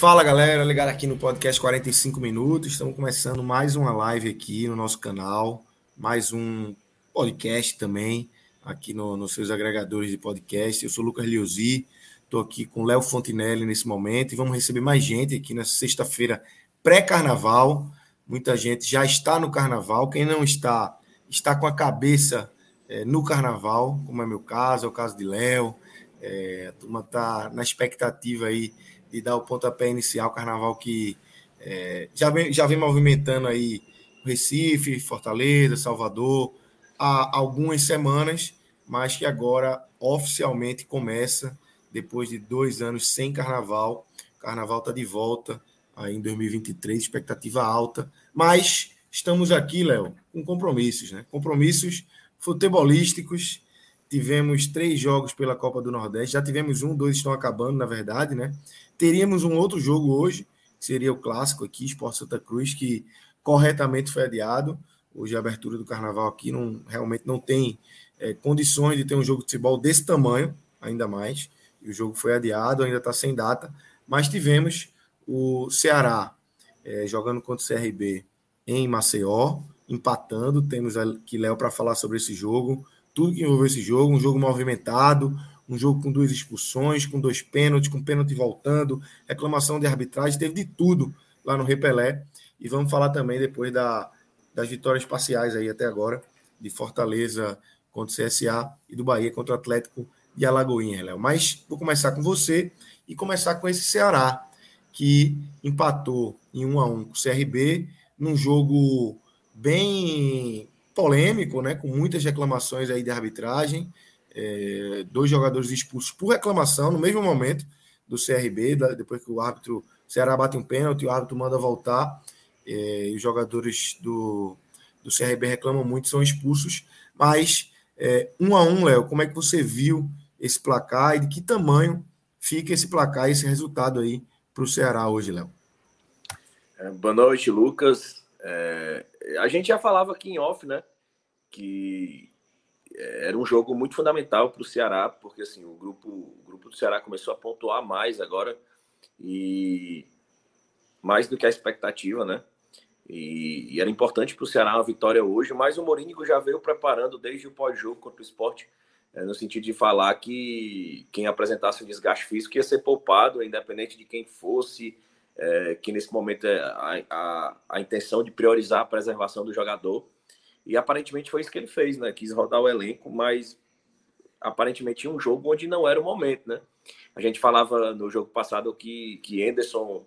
Fala galera, ligado aqui no podcast 45 minutos. Estamos começando mais uma live aqui no nosso canal, mais um podcast também aqui no, nos seus agregadores de podcast. Eu sou Lucas Liuzi, estou aqui com Léo Fontinelli nesse momento e vamos receber mais gente aqui nessa sexta-feira pré-carnaval. Muita gente já está no carnaval, quem não está, está com a cabeça é, no carnaval, como é meu caso, é o caso de Léo. É, a turma está na expectativa aí de dar o pontapé inicial, carnaval que é, já, vem, já vem movimentando aí Recife, Fortaleza, Salvador, há algumas semanas, mas que agora oficialmente começa depois de dois anos sem carnaval. Carnaval está de volta aí em 2023, expectativa alta, mas estamos aqui, Léo, com compromissos, né? Compromissos futebolísticos. Tivemos três jogos pela Copa do Nordeste, já tivemos um, dois estão acabando, na verdade, né? Teríamos um outro jogo hoje, que seria o clássico aqui, Sport Santa Cruz, que corretamente foi adiado. Hoje a abertura do carnaval aqui não, realmente não tem é, condições de ter um jogo de futebol desse tamanho, ainda mais. E o jogo foi adiado, ainda está sem data. Mas tivemos o Ceará é, jogando contra o CRB em Maceió, empatando. Temos aqui Léo para falar sobre esse jogo, tudo que envolveu esse jogo, um jogo movimentado, um jogo com duas expulsões, com dois pênaltis, com pênalti voltando, reclamação de arbitragem, teve de tudo lá no Repelé. E vamos falar também depois da, das vitórias parciais aí até agora, de Fortaleza contra o CSA e do Bahia contra o Atlético de Alagoinha, Léo. Mas vou começar com você e começar com esse Ceará, que empatou em 1 a 1 com o CRB, num jogo bem polêmico, né, com muitas reclamações aí de arbitragem, é, dois jogadores expulsos por reclamação no mesmo momento do CRB, depois que o árbitro, o Ceará bate um pênalti, o árbitro manda voltar, é, e os jogadores do, do CRB reclamam muito, são expulsos, mas é, um a um, Léo, como é que você viu esse placar e de que tamanho fica esse placar, esse resultado aí para o Ceará hoje, Léo? É, boa noite, Lucas. É, a gente já falava aqui em off, né? Que era um jogo muito fundamental para o Ceará, porque assim, o grupo, o grupo do Ceará começou a pontuar mais agora e mais do que a expectativa, né? E, e era importante para o Ceará uma vitória hoje, mas o Morínigo já veio preparando desde o pós-jogo contra o esporte, é, no sentido de falar que quem apresentasse um desgaste físico ia ser poupado, independente de quem fosse, é, que nesse momento é a, a, a intenção de priorizar a preservação do jogador. E aparentemente foi isso que ele fez, né? Quis rodar o elenco, mas aparentemente tinha um jogo onde não era o momento, né? A gente falava no jogo passado que, que Anderson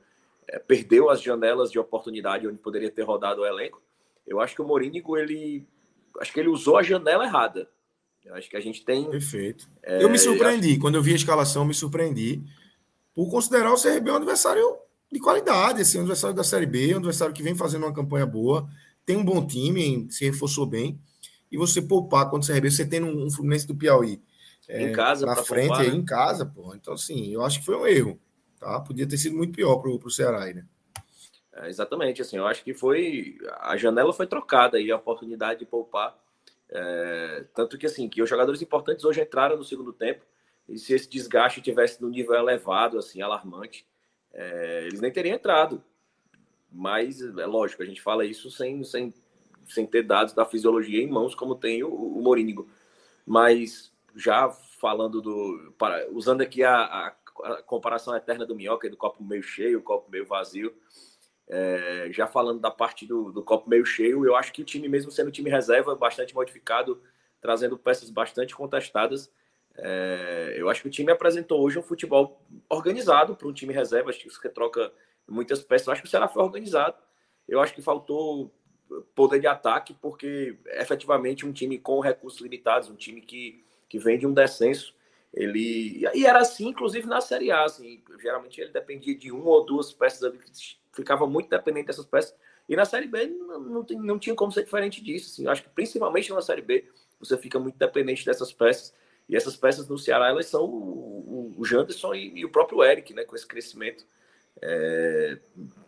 é, perdeu as janelas de oportunidade onde poderia ter rodado o elenco. Eu acho que o Morínigo, ele acho que ele usou a janela errada. Eu acho que a gente tem. Perfeito. É, eu me surpreendi. Acho... Quando eu vi a escalação, me surpreendi por considerar o CRB um adversário de qualidade, assim, um adversário da Série B, um adversário que vem fazendo uma campanha boa tem um bom time, se reforçou bem, e você poupar quando você você tendo um Fluminense do Piauí em é, casa na frente poupar, aí né? em casa, pô. Então, assim, eu acho que foi um erro, tá? Podia ter sido muito pior pro, pro Ceará aí, né? É, exatamente, assim, eu acho que foi a janela foi trocada aí a oportunidade de poupar, é, tanto que assim que os jogadores importantes hoje entraram no segundo tempo e se esse desgaste tivesse no nível elevado, assim, alarmante, é, eles nem teriam entrado. Mas é lógico, a gente fala isso sem, sem, sem ter dados da fisiologia em mãos, como tem o, o Morínigo. Mas já falando do. Para, usando aqui a, a, a, comparação eterna do Minhoca, do copo meio cheio, copo meio vazio. É, já falando da parte do, do copo meio cheio, eu acho que o time, mesmo sendo time reserva, bastante modificado, trazendo peças bastante contestadas. É, eu acho que o time apresentou hoje um futebol organizado para um time reserva. Acho que troca muitas peças. Acho que o Ceará foi organizado. Eu acho que faltou poder de ataque, porque efetivamente um time com recursos limitados, um time que, que vem de um descenso, ele. E era assim, inclusive na Série A. Assim, geralmente ele dependia de uma ou duas peças ali, ficava muito dependente dessas peças. E na Série B não, não, tem, não tinha como ser diferente disso. Assim. Eu acho que principalmente na Série B você fica muito dependente dessas peças. E essas peças no Ceará, elas são o, o Janderson e, e, o próprio Eric, né, com esse crescimento é,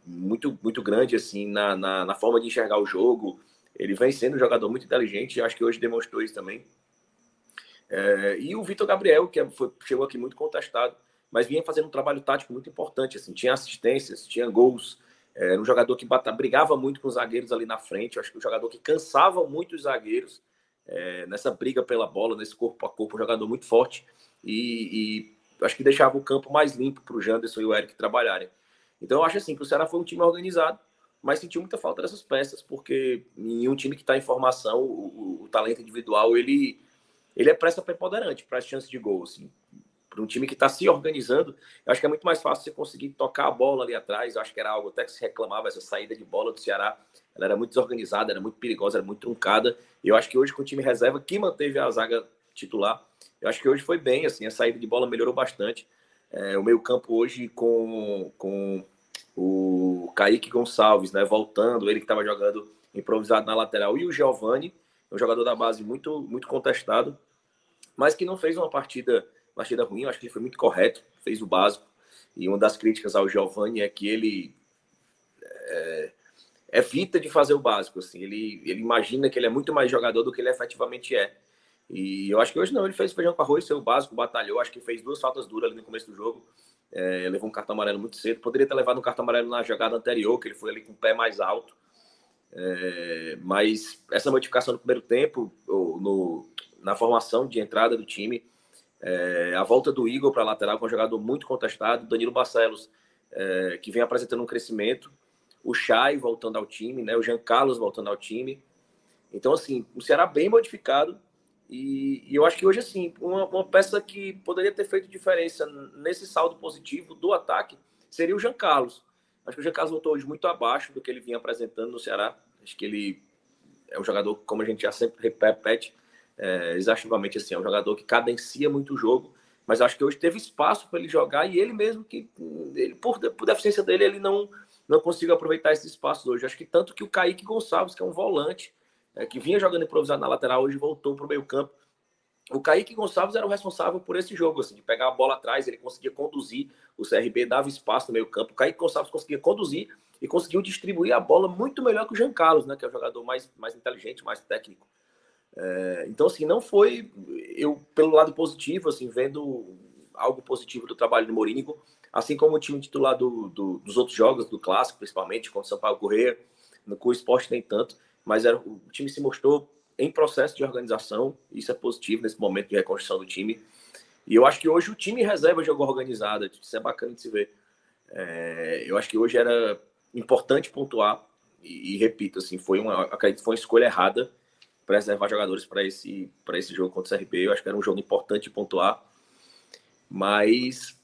muito, muito grande assim na, na, na, forma de enxergar o jogo. Ele vem sendo um jogador muito inteligente, acho que hoje demonstrou isso também. É, e o Vitor Gabriel, que é, foi, chegou aqui muito contestado, mas vinha fazendo um trabalho tático muito importante. Assim, tinha assistências, tinha gols. Era um jogador que bata, brigava muito com os zagueiros ali na frente. Acho que um jogador que cansava muito os zagueiros é, nessa briga pela bola, nesse corpo a corpo, um jogador muito forte. E, e acho que deixava o campo mais limpo para o Janderson e o Eric trabalharem. Então eu acho assim que o Ceará foi um time organizado, mas sentiu muita falta dessas peças, porque em um time que está em formação, o, o, talento individual ele, ele é pressa preponderante para as chances de gol. Assim para um time que está se organizando, eu acho que é muito mais fácil você conseguir tocar a bola ali atrás. Eu acho que era algo até que se reclamava, essa saída de bola do Ceará. Ela era muito desorganizada, era muito perigosa, era muito truncada. E eu acho que hoje, com o time reserva, que manteve a zaga titular, eu acho que hoje foi bem. assim A saída de bola melhorou bastante. É, o meio-campo hoje com, com o Kaique Gonçalves, né, voltando, ele que estava jogando improvisado na lateral, e o Giovani, um jogador da base muito, muito contestado, mas que não fez uma partida partida ruim, acho que ele foi muito correto, fez o básico. E uma das críticas ao Giovanni é que ele é, evita de fazer o básico. Assim. Ele, ele imagina que ele é muito mais jogador do que ele efetivamente é. E eu acho que hoje não, ele fez feijão com arroz, seu básico, batalhou, acho que fez duas faltas duras ali no começo do jogo. É, levou um cartão amarelo muito cedo. Poderia ter levado um cartão amarelo na jogada anterior, que ele foi ali com o pé mais alto. É, mas essa modificação no primeiro tempo, no, na formação de entrada do time, é, a volta do Igor para a lateral, com é um jogador muito contestado. Danilo Barcelos, é, que vem apresentando um crescimento. O Chay voltando ao time, né? o Jean Carlos voltando ao time. Então, assim, o Ceará bem modificado. E, e eu acho que hoje, assim, uma, uma, peça que poderia ter feito diferença nesse saldo positivo do ataque seria o Jean Carlos. Acho que o Jean Carlos voltou hoje muito abaixo do que ele vinha apresentando no Ceará. Acho que ele é um jogador, como a gente já sempre repete, é, exaustivamente assim. É um jogador que cadencia muito o jogo, mas acho que hoje teve espaço para ele jogar e ele mesmo que, ele, por, por deficiência dele, ele não, não conseguiu aproveitar esses espaços hoje. Acho que tanto que o Kaique Gonçalves, que é um volante, é, que vinha jogando improvisado na lateral, hoje voltou para o meio campo. O Kaique Gonçalves era o responsável por esse jogo, assim, de pegar a bola atrás, ele conseguia conduzir, o CRB dava espaço no meio campo, o Kaique Gonçalves conseguia conduzir e conseguiu distribuir a bola muito melhor que o Jean Carlos, né, que é o jogador mais, mais inteligente, mais técnico. É, então, assim, não foi eu pelo lado positivo, assim, vendo algo positivo do trabalho do Morínigo, assim como o time titular do, do, dos outros jogos, do clássico, principalmente, contra o São Paulo Correia, no o esporte nem tanto, mas era, o time se mostrou em processo de organização, isso é positivo nesse momento de reconstrução do time. E eu acho que hoje o time reserva jogou organizado, isso é bacana de se ver. É, eu acho que hoje era importante pontuar, e, e repito, assim, foi uma, acredito, foi uma escolha errada preservar jogadores para esse, esse jogo contra o CRB. Eu acho que era um jogo importante pontuar. Mas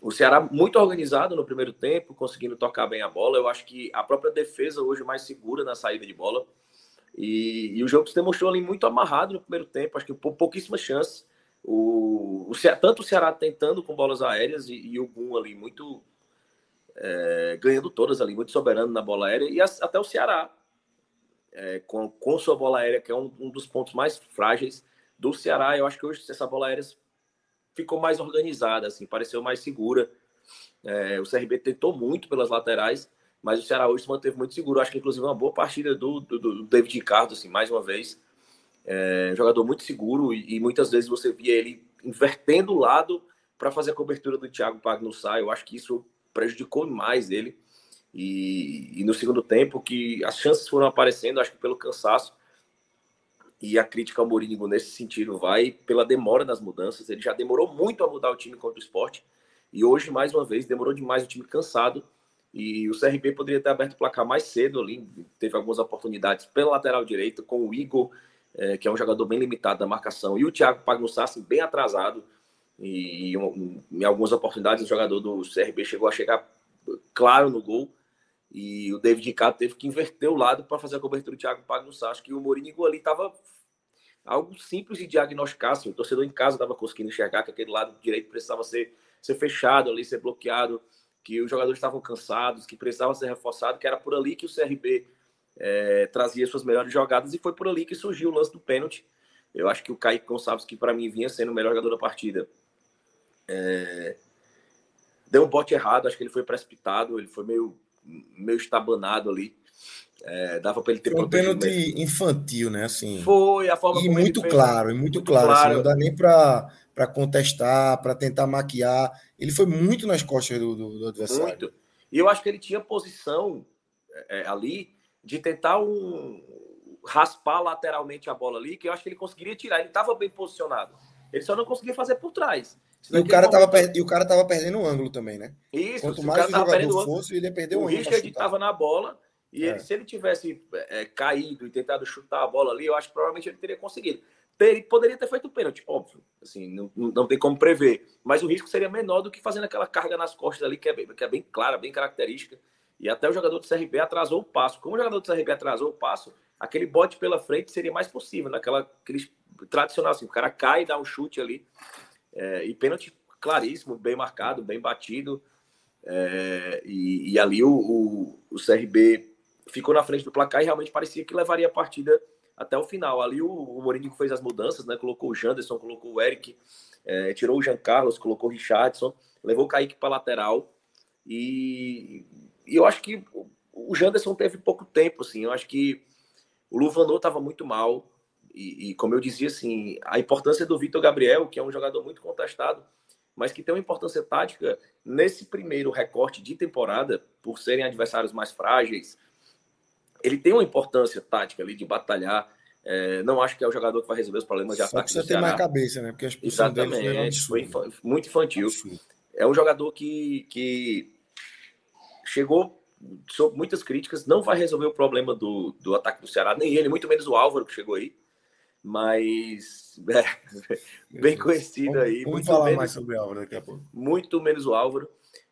o Ceará muito organizado no primeiro tempo, conseguindo tocar bem a bola. Eu acho que a própria defesa hoje mais segura na saída de bola. E, e o jogo se demonstrou ali muito amarrado no primeiro tempo. Acho que por pouquíssimas chances. O, o tanto o Ceará tentando com bolas aéreas e, e o Gum ali muito é, ganhando todas ali, muito soberano na bola aérea. E até o Ceará é, com, com sua bola aérea, que é um, um, dos pontos mais frágeis do Ceará. Eu acho que hoje essa bola aérea ficou mais organizada, assim, pareceu mais segura. É, o CRB tentou muito pelas laterais, mas o Ceará hoje se manteve muito seguro. Acho que, inclusive, uma boa partida do, do, do David Ricardo, assim, mais uma vez. É, jogador muito seguro e, e, muitas vezes você via ele invertendo o lado para fazer a cobertura do Thiago Pagnussá. Eu acho que isso prejudicou mais ele. E, e, no segundo tempo, que as chances foram aparecendo, acho que pelo cansaço. E a crítica ao Mourinho nesse sentido vai pela demora nas mudanças. Ele já demorou muito a mudar o time contra o esporte. E hoje, mais uma vez, demorou demais o time cansado. E o CRB poderia ter aberto o placar mais cedo ali. Teve algumas oportunidades pela lateral direita, com o Igor é, que é um jogador bem limitado da marcação, e o Thiago Pagnussassi bem atrasado, e, e um, em algumas oportunidades o jogador do CRB chegou a chegar claro no gol, e o David Ricardo teve que inverter o lado para fazer a cobertura do Thiago Pagnussassi, que o Mourinho ali estava algo simples de diagnosticar, assim, o torcedor em casa estava conseguindo enxergar que aquele lado direito precisava ser, ser fechado ali, ser bloqueado, que os jogadores estavam cansados, que precisava ser reforçado, que era por ali que o CRB é, trazia suas melhores jogadas e foi por ali que surgiu o lance do pênalti. Eu acho que o Kaique Gonçalves, que para mim vinha sendo o melhor jogador da partida, é, deu um bote errado, acho que ele foi precipitado, ele foi meio, meio estabanado ali. É, dava para ele ter Foi um pênalti mesmo. infantil, né? Assim, foi a forma e muito claro, e muito, muito claro. claro. Assim, não dá nem para contestar, para tentar maquiar. Ele foi muito nas costas do, do, do adversário. Muito. E eu acho que ele tinha posição é, é ali de tentar um, raspar lateralmente a bola ali, que eu acho que ele conseguiria tirar. Ele estava bem posicionado. Ele só não conseguia fazer por trás. E o, cara momento... per... e o cara tava perdendo o ângulo também, né? Isso, Quanto mais o, o jogador fosse, ele ia perder o, o ângulo. O Richard estava na bola e é. ele, se ele tivesse é, caído e tentado chutar a bola ali, eu acho que provavelmente ele teria conseguido. Ele poderia ter feito o pênalti, óbvio. Assim, não, não tem como prever. Mas o risco seria menor do que fazendo aquela carga nas costas ali, que é bem, que é bem clara, bem característica. E até o jogador do CRB atrasou o passo. Como o jogador do CRB atrasou o passo, aquele bote pela frente seria mais possível, naquela aquele tradicional assim, o cara cai e dá um chute ali. É, e pênalti claríssimo, bem marcado, bem batido. É, e, e, ali o, o, o, CRB ficou na frente do placar e realmente parecia que levaria a partida até o final. Ali o, o Mourinho fez as mudanças, né? Colocou o Janderson, colocou o Eric, é, tirou o Jean Carlos, colocou o Richardson, levou o Kaique para lateral. E, e, eu acho que o Janderson teve pouco tempo, assim. Eu acho que o Luvanor estava muito mal. E, e, como eu dizia, assim, a importância do Vitor Gabriel, que é um jogador muito contestado, mas que tem uma importância tática nesse primeiro recorte de temporada, por serem adversários mais frágeis, ele tem uma importância tática ali de batalhar. É, não acho que é o jogador que vai resolver os problemas de Só ataque. Só você tem mais cabeça, né? Porque a expulsão Exatamente, foi, foi muito infantil. Absurdo. É um jogador que, que chegou sob muitas críticas, não vai resolver o problema do, do ataque do Ceará, nem ele, muito menos o Álvaro que chegou aí mas é, bem conhecido aí. Vamos muito falar menos, mais sobre o Álvaro daqui a pouco. Muito menos o Álvaro,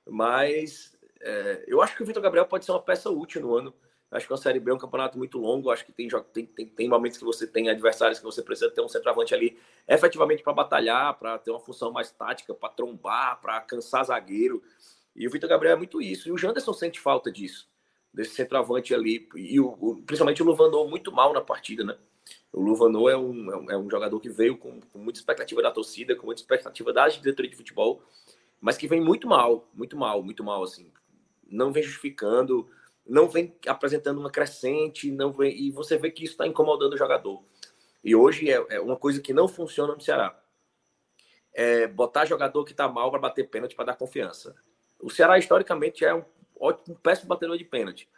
mas é, eu acho que o Vitor Gabriel pode ser uma peça útil no ano. Acho que a Série B é um campeonato muito longo. Acho que tem, tem, tem, tem momentos que você tem adversários que você precisa ter um centroavante ali efetivamente para batalhar, para ter uma função mais tática, para trombar, para cansar zagueiro. E o Vitor Gabriel é muito isso. E o Janderson sente falta disso, desse centroavante ali. E o, o principalmente o Luvandou muito mal na partida, né? O Luvanor é um, é um, é um jogador que veio com, com, muita expectativa da torcida, com muita expectativa da diretoria de futebol, mas que vem muito mal, muito mal, muito mal, assim. Não vem justificando, não vem apresentando uma crescente, não vem, e você vê que isso está incomodando o jogador. E hoje é, é, uma coisa que não funciona no Ceará. É botar jogador que está mal para bater pênalti para dar confiança. O Ceará, historicamente, é um ótimo, um péssimo batedor de pênalti.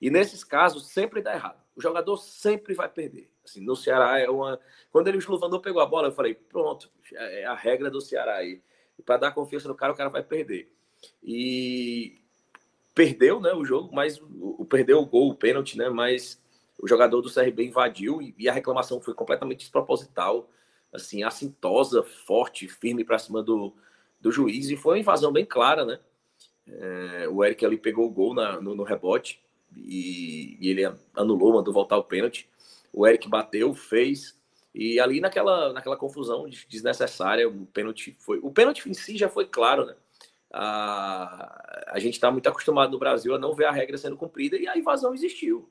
E nesses casos, sempre dá errado. O jogador sempre vai perder. Assim, no Ceará é uma. Quando ele Luvandor pegou a bola, eu falei, pronto, é a regra do Ceará aí. Para dar confiança no cara, o cara vai perder. E perdeu, né, o jogo, mas o, perdeu o gol, o pênalti, né? Mas o jogador do CRB invadiu e, e a reclamação foi completamente desproposital, assim, assintosa, forte, firme para cima do, do juiz e foi uma invasão bem clara, né? É, o Eric ali pegou o gol na, no, no rebote e, e, ele anulou, mandou voltar o pênalti. O Eric bateu, fez. E ali naquela, naquela confusão desnecessária, o pênalti foi. O pênalti em si já foi claro, né? A, a gente está muito acostumado no Brasil a não ver a regra sendo cumprida e a invasão existiu.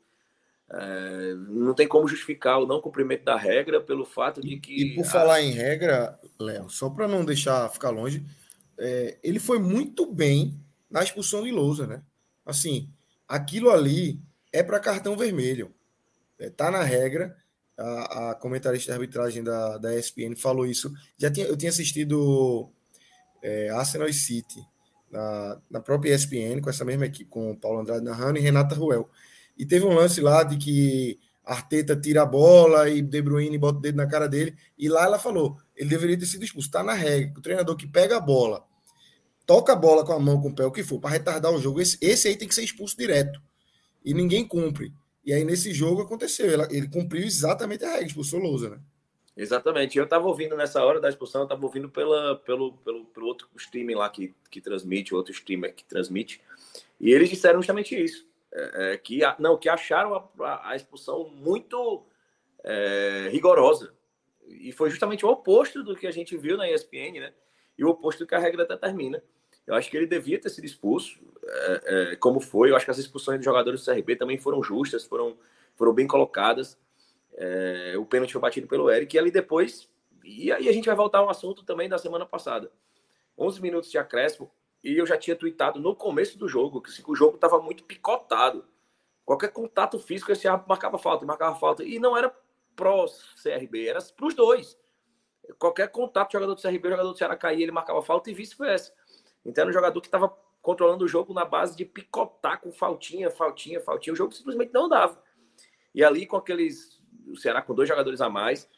É, não tem como justificar o não cumprimento da regra pelo fato de que. E por a... falar em regra, Léo, só para não deixar ficar longe, é, ele foi muito bem na expulsão de Lousa, né? Assim, aquilo ali é para cartão vermelho. Está é, na regra. A, a, comentarista de arbitragem da, da ESPN falou isso. Já tinha, eu tinha assistido é, Arsenal e City na, na própria ESPN, com essa mesma equipe, com Paulo Andrade narrando e Renata Ruel. E teve um lance lá de que Arteta tira a bola e De Bruyne bota o dedo na cara dele. E lá ela falou: ele deveria ter sido expulso. Está na regra. O treinador que pega a bola toca a bola com a mão, com o pé, o que for, para retardar o jogo, esse, esse aí tem que ser expulso direto. E ninguém cumpre. E aí, nesse jogo, aconteceu. Ele, ele cumpriu exatamente a regra, expulsou Lousa, né? Exatamente. Eu estava ouvindo nessa hora da expulsão, eu estava ouvindo pela, pelo, pelo, pelo outro streaming lá que, que transmite, outro streamer que transmite. E eles disseram justamente isso. É, é, que, não, que acharam a, a expulsão muito é, rigorosa. E foi justamente o oposto do que a gente viu na ESPN, né? E o oposto do que a regra determina. Eu acho que ele devia ter sido expulso, é, é, como foi. Eu acho que as expulsões dos jogadores do CRB também foram justas, foram, foram bem colocadas. É, o pênalti foi batido pelo Eric. E ali depois. E aí a gente vai voltar ao assunto também da semana passada. 11 minutos de acréscimo. E eu já tinha tweetado no começo do jogo que o jogo estava muito picotado. Qualquer contato físico, esse marcava falta, marcava falta. E não era pró CRB, era para os dois. Qualquer contato, jogador do CRB, jogador do Ceará caía, ele marcava falta e vice-versa. Então era um jogador que estava controlando o jogo na base de picotar com faltinha, faltinha, faltinha. O jogo simplesmente não dava. E ali com aqueles. O Ceará com dois jogadores a mais,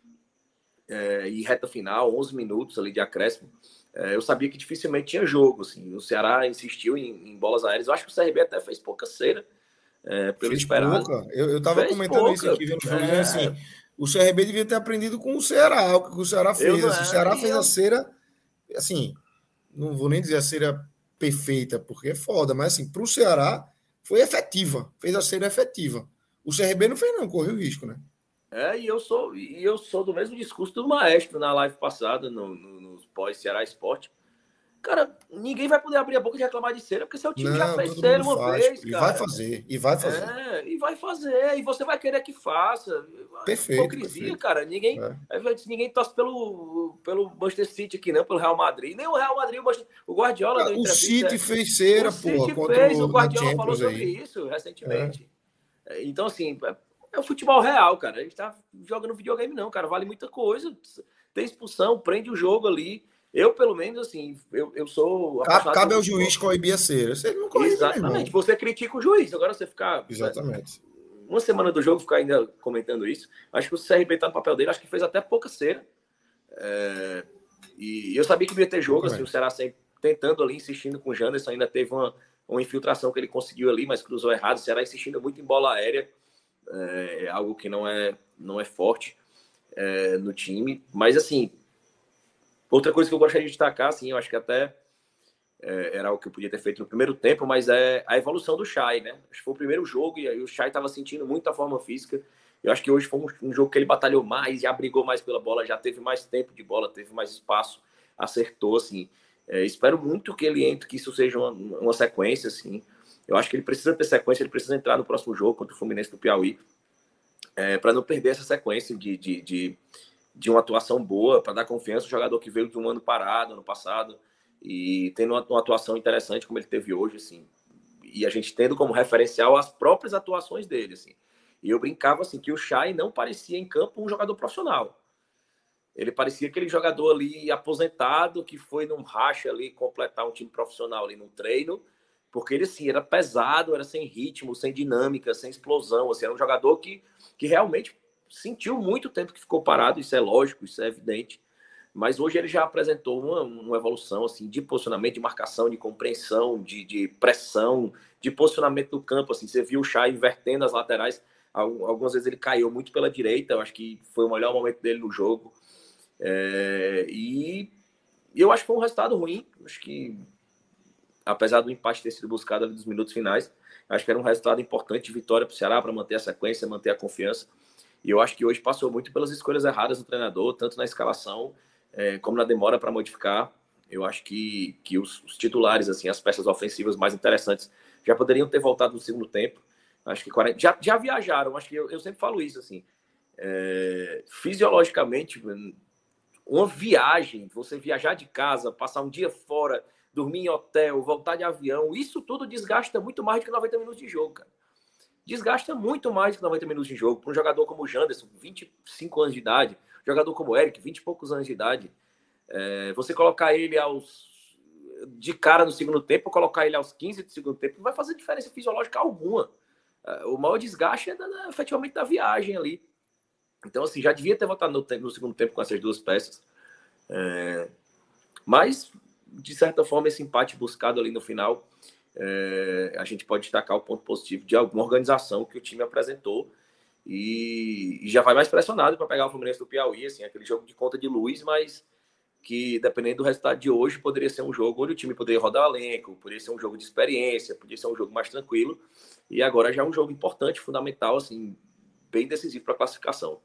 é, e reta final, 11 minutos ali de acréscimo, é, eu sabia que dificilmente tinha jogo. Assim. O Ceará insistiu em, em, bolas aéreas. Eu acho que o CRB até fez pouca cera, é, pelo fez esperado. Pouca. Eu, estava comentando pouca. isso aqui, vendo o é... assim. O CRB devia ter aprendido com o Ceará, o que o Ceará fez. Assim, o Ceará fez a cera, assim, não vou nem dizer a cera perfeita, porque é foda, mas assim, para o Ceará foi efetiva, fez a cera efetiva. O CRB não fez, não, correu risco, né? É, e eu sou, e eu sou do mesmo discurso do Maestro na live passada, no, no, no pós-Ceará Esporte. Cara, ninguém vai poder abrir a boca de reclamar de cera, porque seu time não, já fez cera uma faz, vez, cara. E vai fazer, e vai fazer. É, e vai fazer, e você vai querer que faça. Perfeito. Hipocrisia, perfeito. cara. Ninguém, é. ninguém torce pelo, pelo Manchester City aqui, não, pelo Real Madrid. Nem o Real Madrid, o, o Guardiola. Ah, o City fez cera, pô. O fez, o Guardiola falou sobre aí. isso recentemente. É. Então, assim, é, é o futebol real, cara. A gente tá jogando videogame, não, cara. Vale muita coisa. Tem expulsão, prende o jogo ali. Eu, pelo menos, assim, eu, eu sou. Cabe, cabe ao juiz coibir a cera. Você não Exatamente. Você critica o juiz. Agora você ficar. Exatamente. Uma semana do jogo ficar ainda comentando isso. Acho que o CRB tá no papel dele. Acho que fez até pouca cera. É... E eu sabia que ia ter jogo, assim, o Ceará sempre tentando ali, insistindo com o Janderson. Ainda teve uma, uma infiltração que ele conseguiu ali, mas cruzou errado. O Ceará insistindo muito em bola aérea. É algo que não é, não é forte é, no time. Mas, assim, Outra coisa que eu gostaria de destacar, assim, eu acho que até é, era o que eu podia ter feito no primeiro tempo, mas é a evolução do Chay, né? Acho que foi o primeiro jogo e aí o Chay estava sentindo muita forma física. Eu acho que hoje foi um, um, jogo que ele batalhou mais, já brigou mais pela bola, já teve mais tempo de bola, teve mais espaço, acertou, assim. É, espero muito que ele entre, que isso seja uma, uma sequência, assim. Eu acho que ele precisa ter sequência, ele precisa entrar no próximo jogo contra o Fluminense do Piauí, é, para não perder essa sequência de, de, de de uma atuação boa para dar confiança ao jogador que veio de um ano parado, ano passado, e tendo uma, uma, atuação interessante como ele teve hoje, assim, e a gente tendo como referencial as próprias atuações dele, assim. E eu brincava assim que o Chay não parecia em campo um jogador profissional. Ele parecia aquele jogador ali aposentado que foi num racha ali completar um time profissional ali no treino, porque ele assim era pesado, era sem ritmo, sem dinâmica, sem explosão, assim, era um jogador que, que realmente sentiu muito tempo que ficou parado, isso é lógico, isso é evidente. Mas hoje ele já apresentou uma, uma evolução assim de posicionamento, de marcação, de compreensão, de, de pressão, de posicionamento do campo. Assim, você viu o Chay invertendo as laterais. Algumas vezes ele caiu muito pela direita. Eu acho que foi o melhor momento dele no jogo. É, e eu acho que foi um resultado ruim. Acho que, apesar do empate ter sido buscado ali nos minutos finais, acho que era um resultado importante vitória para o Ceará, para manter a sequência, manter a confiança. E eu acho que hoje passou muito pelas escolhas erradas do treinador, tanto na escalação é, como na demora para modificar. Eu acho que, que os, os, titulares, assim, as peças ofensivas mais interessantes, já poderiam ter voltado no segundo tempo. Acho que 40, já, já viajaram. Acho que eu, eu sempre falo isso assim. É, fisiologicamente, uma viagem, você viajar de casa, passar um dia fora, dormir em hotel, voltar de avião, isso tudo desgasta muito mais do que 90 minutos de jogo, cara desgasta muito mais que 90 minutos de jogo. Para um jogador como o Janderson, 25 anos de idade, jogador como o Eric, 20 e poucos anos de idade, é, você colocar ele aos de cara no segundo tempo, colocar ele aos 15 do segundo tempo, não vai fazer diferença fisiológica alguma. É, o maior desgaste é da, da, efetivamente da viagem ali. Então, assim, já devia ter voltado no, no segundo tempo com essas duas peças. É, mas, de certa forma, esse empate buscado ali no final é, a gente pode destacar o ponto positivo de alguma organização que o time apresentou e, e já vai mais pressionado para pegar o Fluminense do Piauí, assim, aquele jogo de conta de luz, mas que dependendo do resultado de hoje poderia ser um jogo onde o time poderia rodar o elenco, poderia ser um jogo de experiência, poderia ser um jogo mais tranquilo e agora já é um jogo importante, fundamental, assim, bem decisivo para a classificação.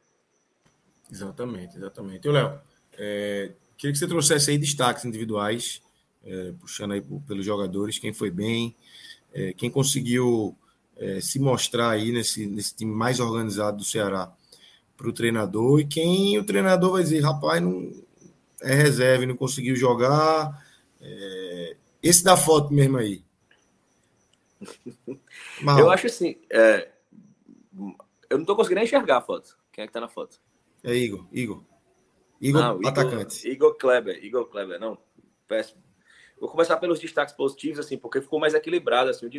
Exatamente, exatamente. E Léo, é, queria que você trouxesse aí destaques individuais é, puxando aí pelos jogadores, quem foi bem, é, quem conseguiu é, se mostrar aí nesse, nesse time mais organizado do Ceará para o treinador e quem o treinador vai dizer, rapaz, não é reserva, não conseguiu jogar. É, esse da foto mesmo aí. Mal. Eu acho assim, é, eu não estou conseguindo enxergar a foto. Quem é que está na foto? É Igor, Igor. Igor, ah, atacante. Igor Kleber, Igor Kleber, não, péssimo. Vou começar pelos destaques positivos, assim, porque ficou mais equilibrado, assim.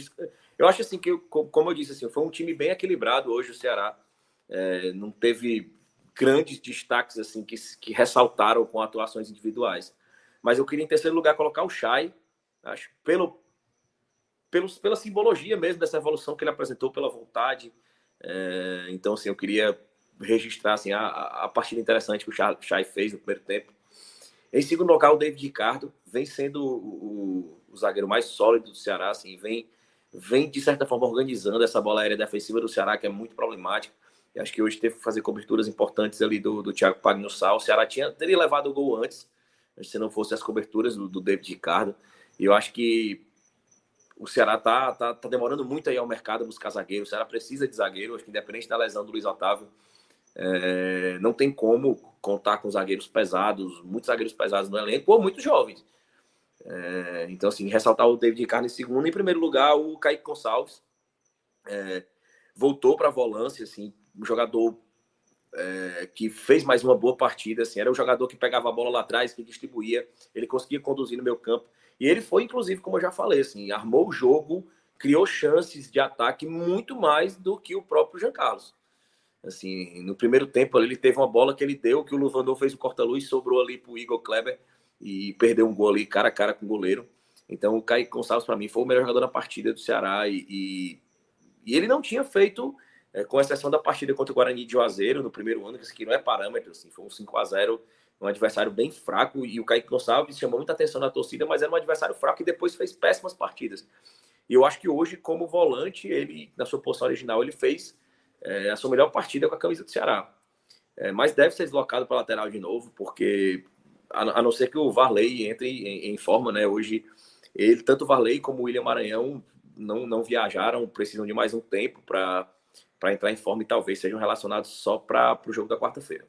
Eu, acho, assim, que, como eu disse, assim, foi um time bem equilibrado hoje, o Ceará. É, não teve grandes destaques, assim, que, que ressaltaram com atuações individuais. Mas eu queria, em terceiro lugar, colocar o Chay, acho, pelo, pelo, pela simbologia mesmo dessa evolução que ele apresentou, pela vontade. É, então, assim, eu queria registrar, assim, a, a partida interessante que o Chay fez no primeiro tempo. Em segundo lugar, o David Ricardo vem sendo o, o, o, zagueiro mais sólido do Ceará, assim, vem, vem de certa forma organizando essa bola aérea defensiva do Ceará, que é muito problemática. E acho que hoje teve que fazer coberturas importantes ali do, do Thiago Pagnussal. O Ceará tinha, teria levado o gol antes, se não fosse as coberturas do, do David Ricardo. E eu acho que o Ceará tá, tá, tá demorando muito aí ao mercado buscar zagueiro. O Ceará precisa de zagueiro, acho que independente da lesão do Luiz Otávio, é, não tem como contar com zagueiros pesados, muitos zagueiros pesados no elenco, ou muitos jovens. É, então, assim, ressaltar o David Ricardo em segundo. Em primeiro lugar, o Kaique Gonçalves. É, voltou para a volância, assim, um jogador é, que fez mais uma boa partida, assim, era o jogador que pegava a bola lá atrás, que distribuía, ele conseguia conduzir no meu campo. E ele foi, inclusive, como eu já falei, assim, armou o jogo, criou chances de ataque muito mais do que o próprio Jean Carlos. Assim, no primeiro tempo ele teve uma bola que ele deu, que o Luvandor fez o corta-luz, sobrou ali para o Igor Kleber e perdeu um gol ali cara a cara com o goleiro. Então o Kaique Gonçalves, para mim, foi o melhor jogador da partida do Ceará e, e, e ele não tinha feito, é, com exceção da partida contra o Guarani de Juazeiro no primeiro ano, que não é parâmetro, assim, foi um 5 a 0 um adversário bem fraco e o Kaique Gonçalves chamou muita atenção da torcida, mas era um adversário fraco e depois fez péssimas partidas. E eu acho que hoje, como volante, ele, na sua posição original, ele fez é, a sua melhor partida com a camisa do Ceará. É, mas deve ser deslocado para lateral de novo, porque a, a, não ser que o Varley entre em, em, forma, né? Hoje, ele, tanto o Varley como o William Maranhão não, não viajaram, precisam de mais um tempo para entrar em forma e talvez sejam relacionados só para o jogo da quarta-feira.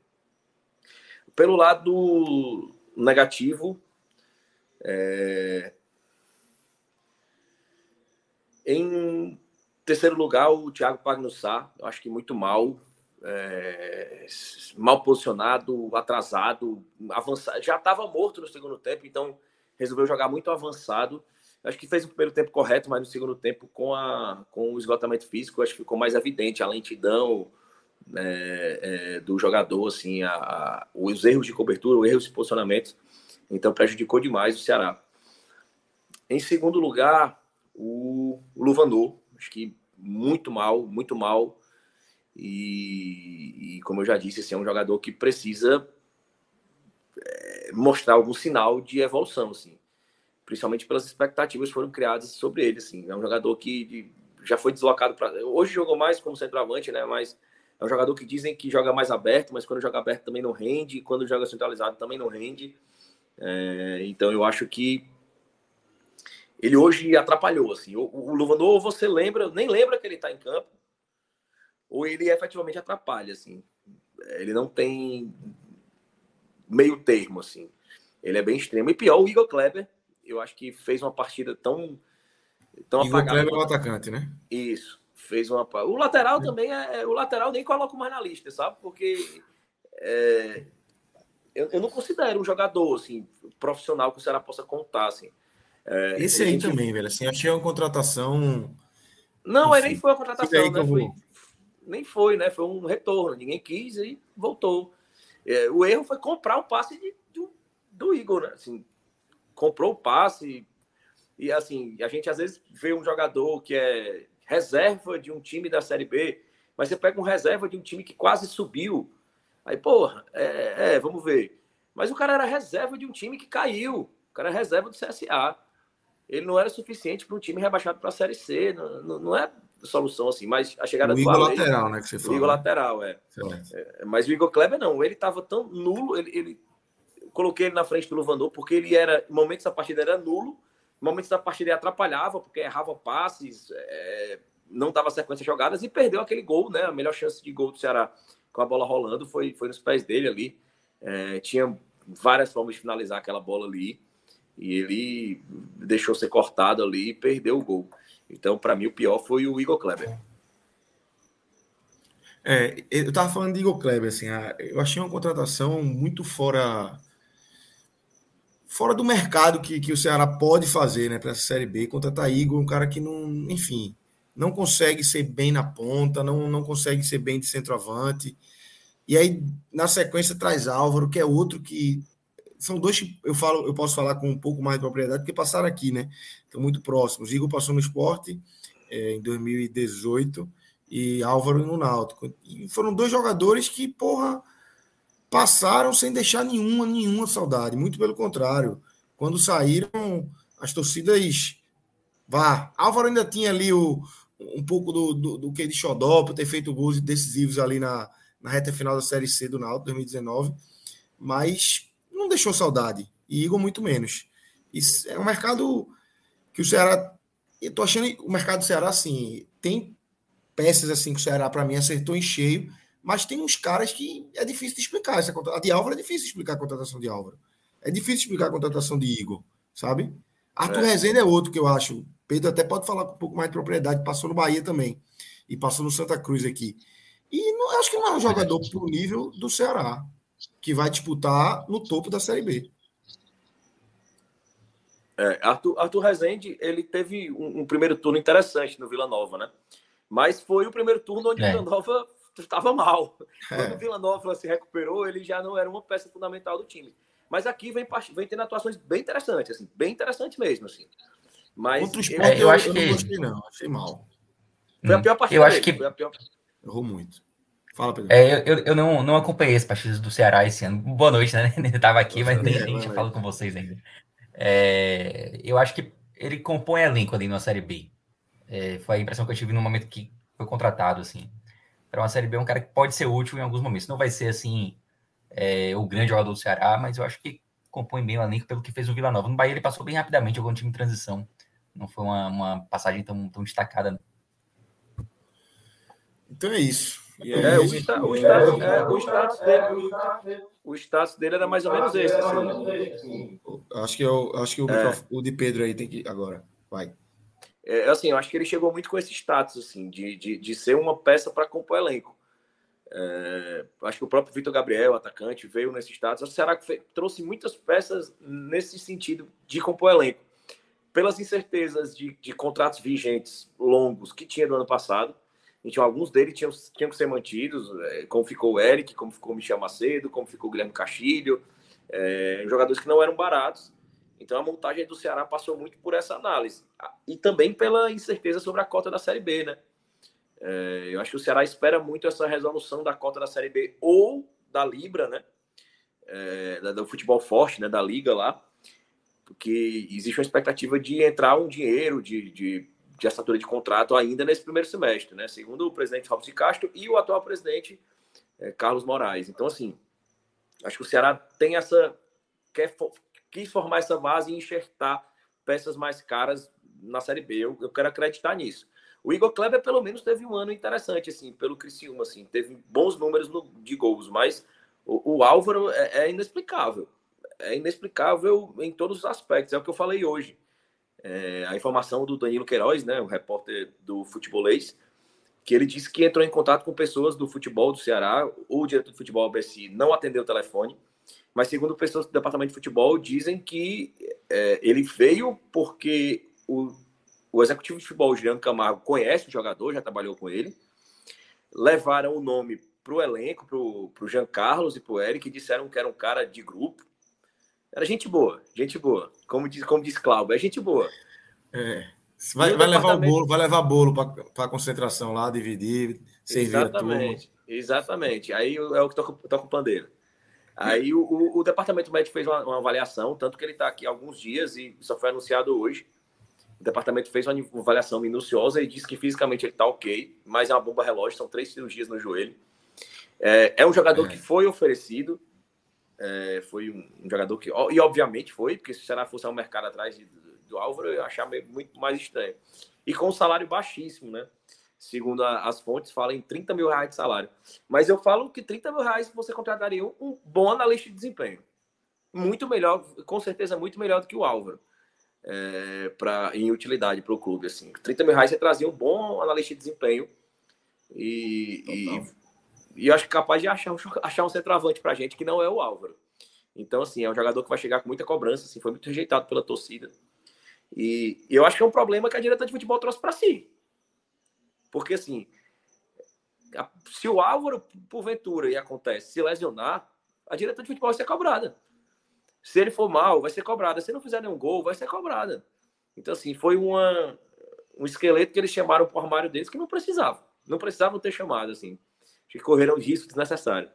Pelo lado negativo, é... em terceiro lugar, o Thiago Pagnussá, eu acho que muito mal, é, mal posicionado, atrasado, avançado. Já estava morto no segundo tempo, então resolveu jogar muito avançado. Acho que fez o primeiro tempo correto, mas no segundo tempo, com, a, com o esgotamento físico, acho que ficou mais evidente a lentidão é, é, do jogador, assim, a, a, os erros de cobertura, os erros de posicionamento. Então prejudicou demais o Ceará. Em segundo lugar, o Luvanor, Acho que muito mal, muito mal. E, e como eu já disse, esse é um jogador que precisa é, mostrar algum sinal de evolução, assim. Principalmente pelas expectativas que foram criadas sobre ele, assim. É um jogador que já foi deslocado para hoje jogou mais como centroavante, né? Mas é um jogador que dizem que joga mais aberto, mas quando joga aberto também não rende, e quando joga centralizado também não rende. É, então eu acho que ele hoje atrapalhou, assim. O, o Luvandor, você lembra, nem lembra que ele está em campo, ou ele efetivamente atrapalha, assim. Ele não tem meio termo, assim. Ele é bem extremo. E pior, o Igor Kleber, eu acho que fez uma partida tão, tão Igor apagada. Kleber é o atacante, né? Isso. Fez uma. O lateral é. também é. O lateral nem coloco mais na lista, sabe? Porque. É, eu, eu não considero um jogador assim, profissional que o Ceará possa contar. Assim. É, Esse aí gente... também, velho. Assim, achei uma contratação. Não, Enfim, nem foi uma contratação, né? Foi... Nem foi, né? Foi um retorno. Ninguém quis e voltou. É, o erro foi comprar o passe de, do, do Igor, né? Assim, comprou o passe, E assim, a gente às vezes vê um jogador que é reserva de um time da Série B, mas você pega um reserva de um time que quase subiu. Aí, porra, é, é vamos ver. Mas o cara era reserva de um time que caiu. O cara é reserva do CSA. Ele não era suficiente para um time rebaixado para a Série C. Não, não, não, é solução assim, mas a chegada o do Igor lateral, né, que você falou. O Igor lateral, é. é. Mas o Igor Kleber não, ele estava tão nulo, ele, ele coloquei ele na frente do Luvandor porque ele era, em momentos da partida era nulo, em momentos da partida ele atrapalhava porque errava passes, é, não dava sequência de jogadas e perdeu aquele gol, né? A melhor chance de gol do Ceará com a bola rolando foi, foi nos pés dele ali. É, tinha várias formas de finalizar aquela bola ali e ele deixou ser cortado ali e perdeu o gol. Então, para mim, o pior foi o Igor Kleber. É, eu tava falando de Igor Kleber, assim, eu achei uma contratação muito fora fora do mercado que, que o Ceará pode fazer, né, para essa Série B, contratar Igor, um cara que não, enfim, não consegue ser bem na ponta, não, não consegue ser bem de centroavante. E aí, na sequência, traz Álvaro, que é outro que são dois eu falo, eu posso falar com um pouco mais de propriedade, porque passaram aqui, né? Estão muito próximos. Igor passou no esporte é, em 2018 e Álvaro no Náutico. E foram dois jogadores que, porra, passaram sem deixar nenhuma, nenhuma saudade. Muito pelo contrário. Quando saíram, as torcidas. Vá. Álvaro ainda tinha ali o, um pouco do, do, do que de Xodó, por ter feito gols decisivos ali na, na reta final da Série C do Náutico 2019. Mas não deixou saudade. E Igor muito menos. Isso é um mercado que o Ceará. Eu tô achando o mercado do Ceará, assim, tem peças assim que o Ceará, para mim, acertou em cheio, mas tem uns caras que é difícil de explicar. Essa, a de Álvaro é difícil de explicar a contratação de Álvaro. É difícil de explicar a contratação de Igor, sabe? Arthur é. Rezende é outro que eu acho. Pedro até pode falar com um pouco mais de propriedade, passou no Bahia também. E passou no Santa Cruz aqui. E não, acho que não é um jogador pro nível do Ceará que vai disputar no topo da Série B. É, Arthur, Arthur Rezende, ele teve um, um, primeiro turno interessante no Vila Nova, né? Mas foi o primeiro turno onde o é. Vila Nova estava mal. É. Quando o Vila Nova se recuperou, ele já não era uma peça fundamental do time. Mas aqui vem, vem tendo atuações bem interessantes, assim, bem interessantes mesmo, assim. Mas Contra o esporte, eu, eu, acho eu que... não gostei, não. Achei mal. Foi a pior partida eu acho dele, que... foi a pior... Errou muito. Fala, Pedro. É, eu, eu não, não acompanhei as partidas do Ceará esse ano. Boa noite, né? Eu tava aqui, mas nem, nem tinha falado com vocês ainda. É, eu acho que ele compõe elenco ali na Série B. É, foi a impressão que eu tive no momento que foi contratado, assim. Para uma Série B, é um cara que pode ser útil em alguns momentos. Não vai ser, assim, é, o grande jogador do Ceará, mas eu acho que compõe bem o elenco pelo que fez o Vila Nova. No Bahia ele passou bem rapidamente, jogou um time em transição. Não foi uma, uma passagem tão, tão destacada. Então é isso. É, o, status, o, status, é, o, status dele, o status dele era mais ou menos esse. Assim. Acho que, eu, acho que o, é. o de Pedro aí tem que. Agora, vai. É, assim, eu acho que ele chegou muito com esse status, assim, de, de, de ser uma peça para compor elenco. É, acho que o próprio Vitor Gabriel, atacante, veio nesse status. O Ceará trouxe muitas peças nesse sentido de compor elenco. Pelas incertezas de, de contratos vigentes longos que tinha do ano passado, então, alguns deles tinham, tinham que ser mantidos, é, como ficou o Eric, como ficou o Michel Macedo, como ficou o Guilherme Castilho, é, jogadores que não eram baratos. Então, a montagem do Ceará passou muito por essa análise. E também pela incerteza sobre a cota da Série B, né? É, eu acho que o Ceará espera muito essa resolução da cota da Série B ou da Libra, né? É, do futebol forte, né? Da Liga lá. Porque existe uma expectativa de entrar um dinheiro, de, de de assinatura de contrato ainda nesse primeiro semestre, né? Segundo o presidente Robson Castro e o atual presidente é, Carlos Moraes. Então, assim, acho que o Ceará tem essa. Quer, quis formar essa base e enxertar peças mais caras na Série B. Eu, eu quero acreditar nisso. O Igor Kleber, pelo menos, teve um ano interessante, assim, pelo Criciúma, assim, teve bons números no, de gols, mas o, o Álvaro é, é inexplicável. É inexplicável em todos os aspectos. É o que eu falei hoje é, a informação do Danilo Queiroz, né, o repórter do Futebolês, que ele disse que entrou em contato com pessoas do futebol do Ceará, o diretor de futebol ABSI não atendeu o telefone, mas segundo pessoas do departamento de futebol, dizem que é, ele veio porque o, o executivo de futebol, Juliano Camargo, conhece o jogador, já trabalhou com ele, levaram o nome para o elenco, para o Jean Carlos e para o Eric, e disseram que era um cara de grupo, era gente boa, gente boa. Como diz, como diz Cláudio, é gente boa. É. Vai, vai levar o bolo, vai levar bolo para a concentração lá, dividir, servir Exatamente, exatamente. Aí é o que toca o pandeiro. Aí o, o, o, departamento médico fez uma, uma, avaliação, tanto que ele está aqui há alguns dias e só foi anunciado hoje. O departamento fez uma avaliação minuciosa e disse que fisicamente ele está ok, mas é uma bomba relógio, são três cirurgias no joelho. É, é um jogador é. que foi oferecido, é, foi um, jogador que, e obviamente foi, porque se será fosse um mercado atrás de, do Álvaro, eu achar muito mais estranho. E com um salário baixíssimo, né? segundo a, as fontes, fala em 30 mil reais de salário. Mas eu falo que 30 mil reais você contrataria um, um bom analista de desempenho. Muito melhor, com certeza, muito melhor do que o Álvaro. É, pra, em utilidade para o clube. Assim. 30 mil reais você trazia um bom analista de desempenho. E, e, eu acho capaz de achar achar um centroavante para a gente que não é o Álvaro. Então, assim, é um jogador que vai chegar com muita cobrança, assim, foi muito rejeitado pela torcida. E, eu acho que é um problema que a diretora de futebol trouxe para si. Porque, assim, se o Álvaro, porventura, e acontece, se lesionar, a diretora de futebol vai ser cobrada. Se ele for mal, vai ser cobrada. Se não fizer nenhum gol, vai ser cobrada. Então, assim, foi uma, um esqueleto que eles chamaram para o armário deles que não precisava. Não precisavam ter chamado, assim. Que correram risco desnecessário.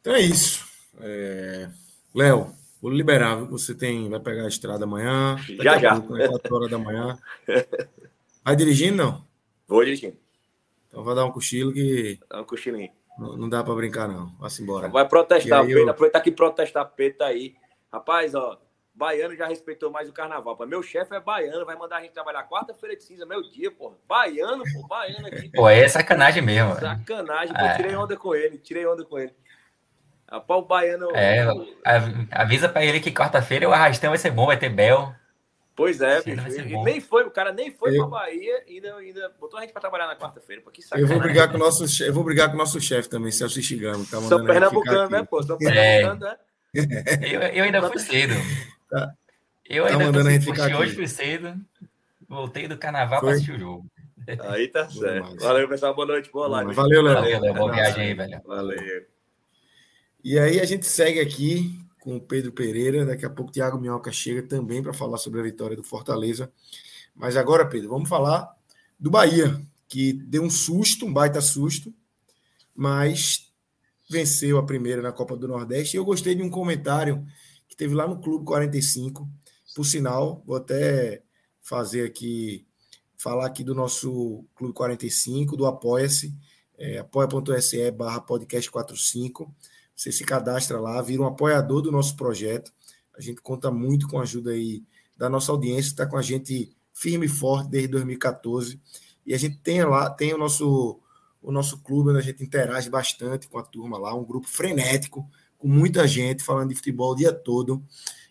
Então é isso. É... Léo, vou liberar. Você tem, vai pegar a estrada amanhã. Já, já. Pouco, né? 4 horas da manhã. Vai dirigindo, não? Vou dirigindo. Então vai dar um cochilo que. Dá um cochilinho. Não, não dá para brincar, não. Vá-se embora. Vai protestar, Pedro. Eu... Aproveitar que protestar Pedro tá aí. Rapaz, ó. Baiano já respeitou mais o carnaval. Meu chefe é baiano, vai mandar a gente trabalhar quarta-feira de cinza, meu dia, pô. Baiano, pô, baiano aqui. Pô, é sacanagem mesmo. Sacanagem, pô. É. Tirei onda com ele, tirei onda com ele. Rapaz, o baiano. É, avisa pra ele que quarta-feira o arrastão vai ser bom, vai ter Bel. Pois é, bicho. E nem foi, o cara nem foi eu... pra Bahia e ainda, ainda botou a gente pra trabalhar na quarta-feira. Eu vou brigar com o nosso chefe, eu vou brigar com o nosso chefe também, Celso Xigamo. Tá São Pernambucano, né, pô? São Pernambucano, né? Eu, eu ainda fui cedo. Tá. Eu tá ainda mandando fui, a gente ficar aqui. hoje cedo. Voltei do carnaval pra assistir o jogo. Aí tá certo. Valeu, pessoal. Boa noite. Boa live. Valeu, Léo. Valeu, Léo. Boa viagem aí, velho. Valeu. E aí a gente segue aqui com o Pedro Pereira. Daqui a pouco o Thiago Minhoca chega também para falar sobre a vitória do Fortaleza. Mas agora, Pedro, vamos falar do Bahia, que deu um susto, um baita susto, mas venceu a primeira na Copa do Nordeste. E eu gostei de um comentário que teve lá no Clube 45. Por sinal, vou até fazer aqui, falar aqui do nosso Clube 45, do Apoia-se, é, apoia.se barra podcast 45 você se cadastra lá, vira um apoiador do nosso projeto. A gente conta muito com a ajuda aí da nossa audiência, está com a gente firme e forte desde 2014. E a gente tem lá, tem o nosso, o nosso clube, onde a gente interage bastante com a turma lá, um grupo frenético, com muita gente falando de futebol o dia todo.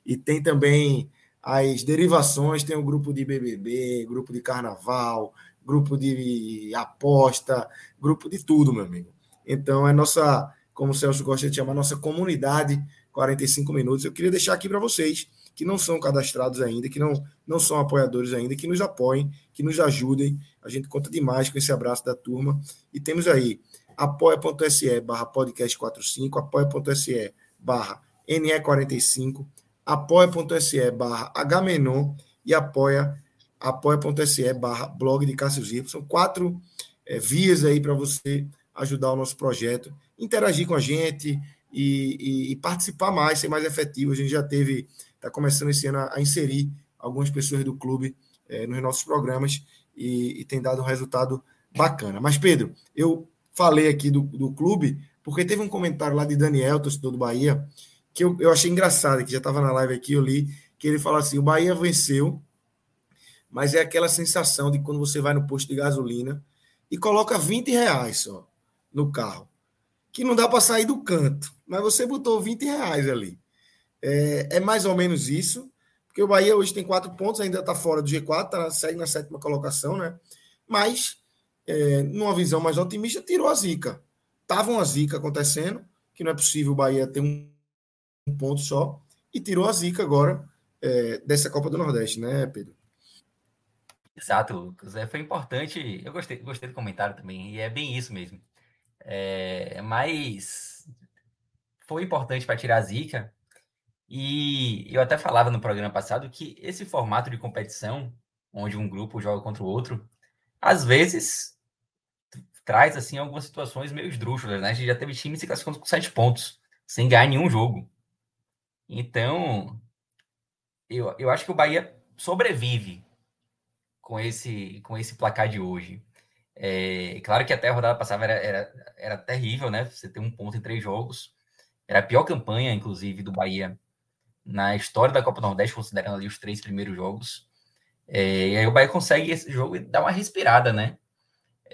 E tem também as derivações, tem o um grupo de BBB, grupo de carnaval, grupo de aposta, grupo de tudo, meu amigo. Então, é nossa como o Celso gosta de chamar, nossa comunidade 45 minutos. Eu queria deixar aqui para vocês que não são cadastrados ainda, que não, não são apoiadores ainda, que nos apoiem, que nos ajudem. A gente conta demais com esse abraço da turma. E temos aí apoia.se barra podcast45, apoia.se barra NE45, apoia.se barra Hmenon e apoia apoia.se barra blog de Cássio Zirpo. São quatro é, vias aí para você ajudar o nosso projeto interagir com a gente e, e, e participar mais, ser mais efetivo. A gente já teve, está começando esse ano a, a, inserir algumas pessoas do clube é, nos nossos programas e, e, tem dado um resultado bacana. Mas, Pedro, eu falei aqui do, do clube porque teve um comentário lá de Daniel, torcedor do Bahia, que eu, eu achei engraçado, que já estava na live aqui, eu li, que ele fala assim: o Bahia venceu, mas é aquela sensação de quando você vai no posto de gasolina e coloca 20 reais só no carro que não dá para sair do canto, mas você botou 20 reais ali. É, é, mais ou menos isso, porque o Bahia hoje tem quatro pontos, ainda está fora do G4, tá, segue na sétima colocação, né? Mas, é, numa visão mais otimista, tirou a zica. Tava uma zica acontecendo, que não é possível o Bahia ter um, um ponto só, e tirou a zica agora é, dessa Copa do Nordeste, né, Pedro? Exato, Lucas. É, foi importante. Eu gostei, gostei do comentário também, e é bem isso mesmo. É, mas foi importante para tirar a zica. E eu até falava no programa passado que esse formato de competição, onde um grupo joga contra o outro, às vezes traz assim algumas situações meio esdrúxulas, né? A gente já teve time se classificando com sete pontos, sem ganhar nenhum jogo. Então, eu, eu acho que o Bahia sobrevive com esse, com esse placar de hoje. É, claro que até a rodada passada era, era, era terrível, né? Você ter um ponto em três jogos. Era a pior campanha, inclusive, do Bahia na história da Copa Nordeste, considerando ali os três primeiros jogos. É, e aí o Bahia consegue esse jogo e dá uma respirada, né?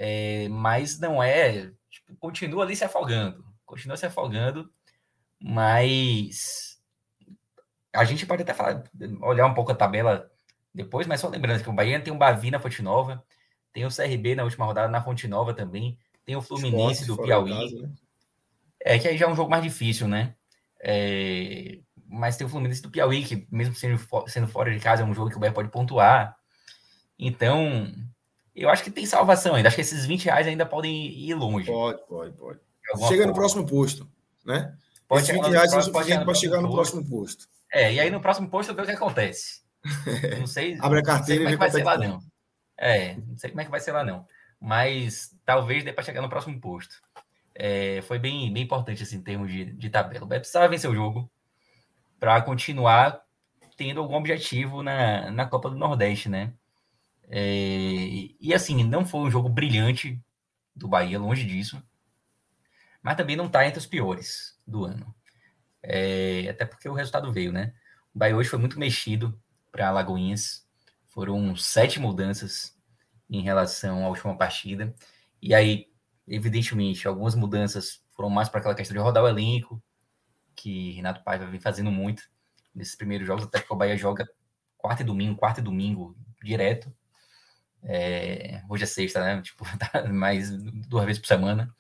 É, mas não é. Tipo, continua ali se afogando. Continua se afogando, mas a gente pode até falar, olhar um pouco a tabela depois, mas só lembrando que o Bahia tem um Bavi na Fonte Nova, tem o CRB na última rodada na Fonte Nova também, tem o Fluminense Esporte, do Piauí. Casa, né? É que aí já é um jogo mais difícil, né? É, mas tem o Fluminense do Piauí, que mesmo sendo, sendo fora de casa, é um jogo que o Bahia pode pontuar. Então, eu acho que tem salvação ainda. Acho que esses 20 reais ainda podem ir longe. Pode, pode, pode. Chega forma. no próximo posto, né? Pode esses 20 reais é suficiente para chegar no próximo posto. É, e aí no próximo posto eu ver o que acontece. Não sei. Abre a carteira não sei como é que vai ser lá, não. É, não sei como é que vai ser lá, não. Mas talvez dê para chegar no próximo posto. É, foi bem, bem importante assim, em termos de, de tabela. Precisava vencer o jogo para continuar tendo algum objetivo na, na Copa do Nordeste, né? É, e assim, não foi um jogo brilhante do Bahia, longe disso, mas também não está entre os piores do ano. É, até porque o resultado veio, né? O Bahia hoje foi muito mexido para Alagoinhas, foram sete mudanças em relação à última partida, e aí, evidentemente, algumas mudanças foram mais para aquela questão de rodar o elenco, que Renato Paiva vem fazendo muito nesses primeiros jogos, até porque o Bahia joga quarta e domingo, quarta e domingo direto. É, hoje é sexta, né? Tipo, tá mais duas vezes por semana.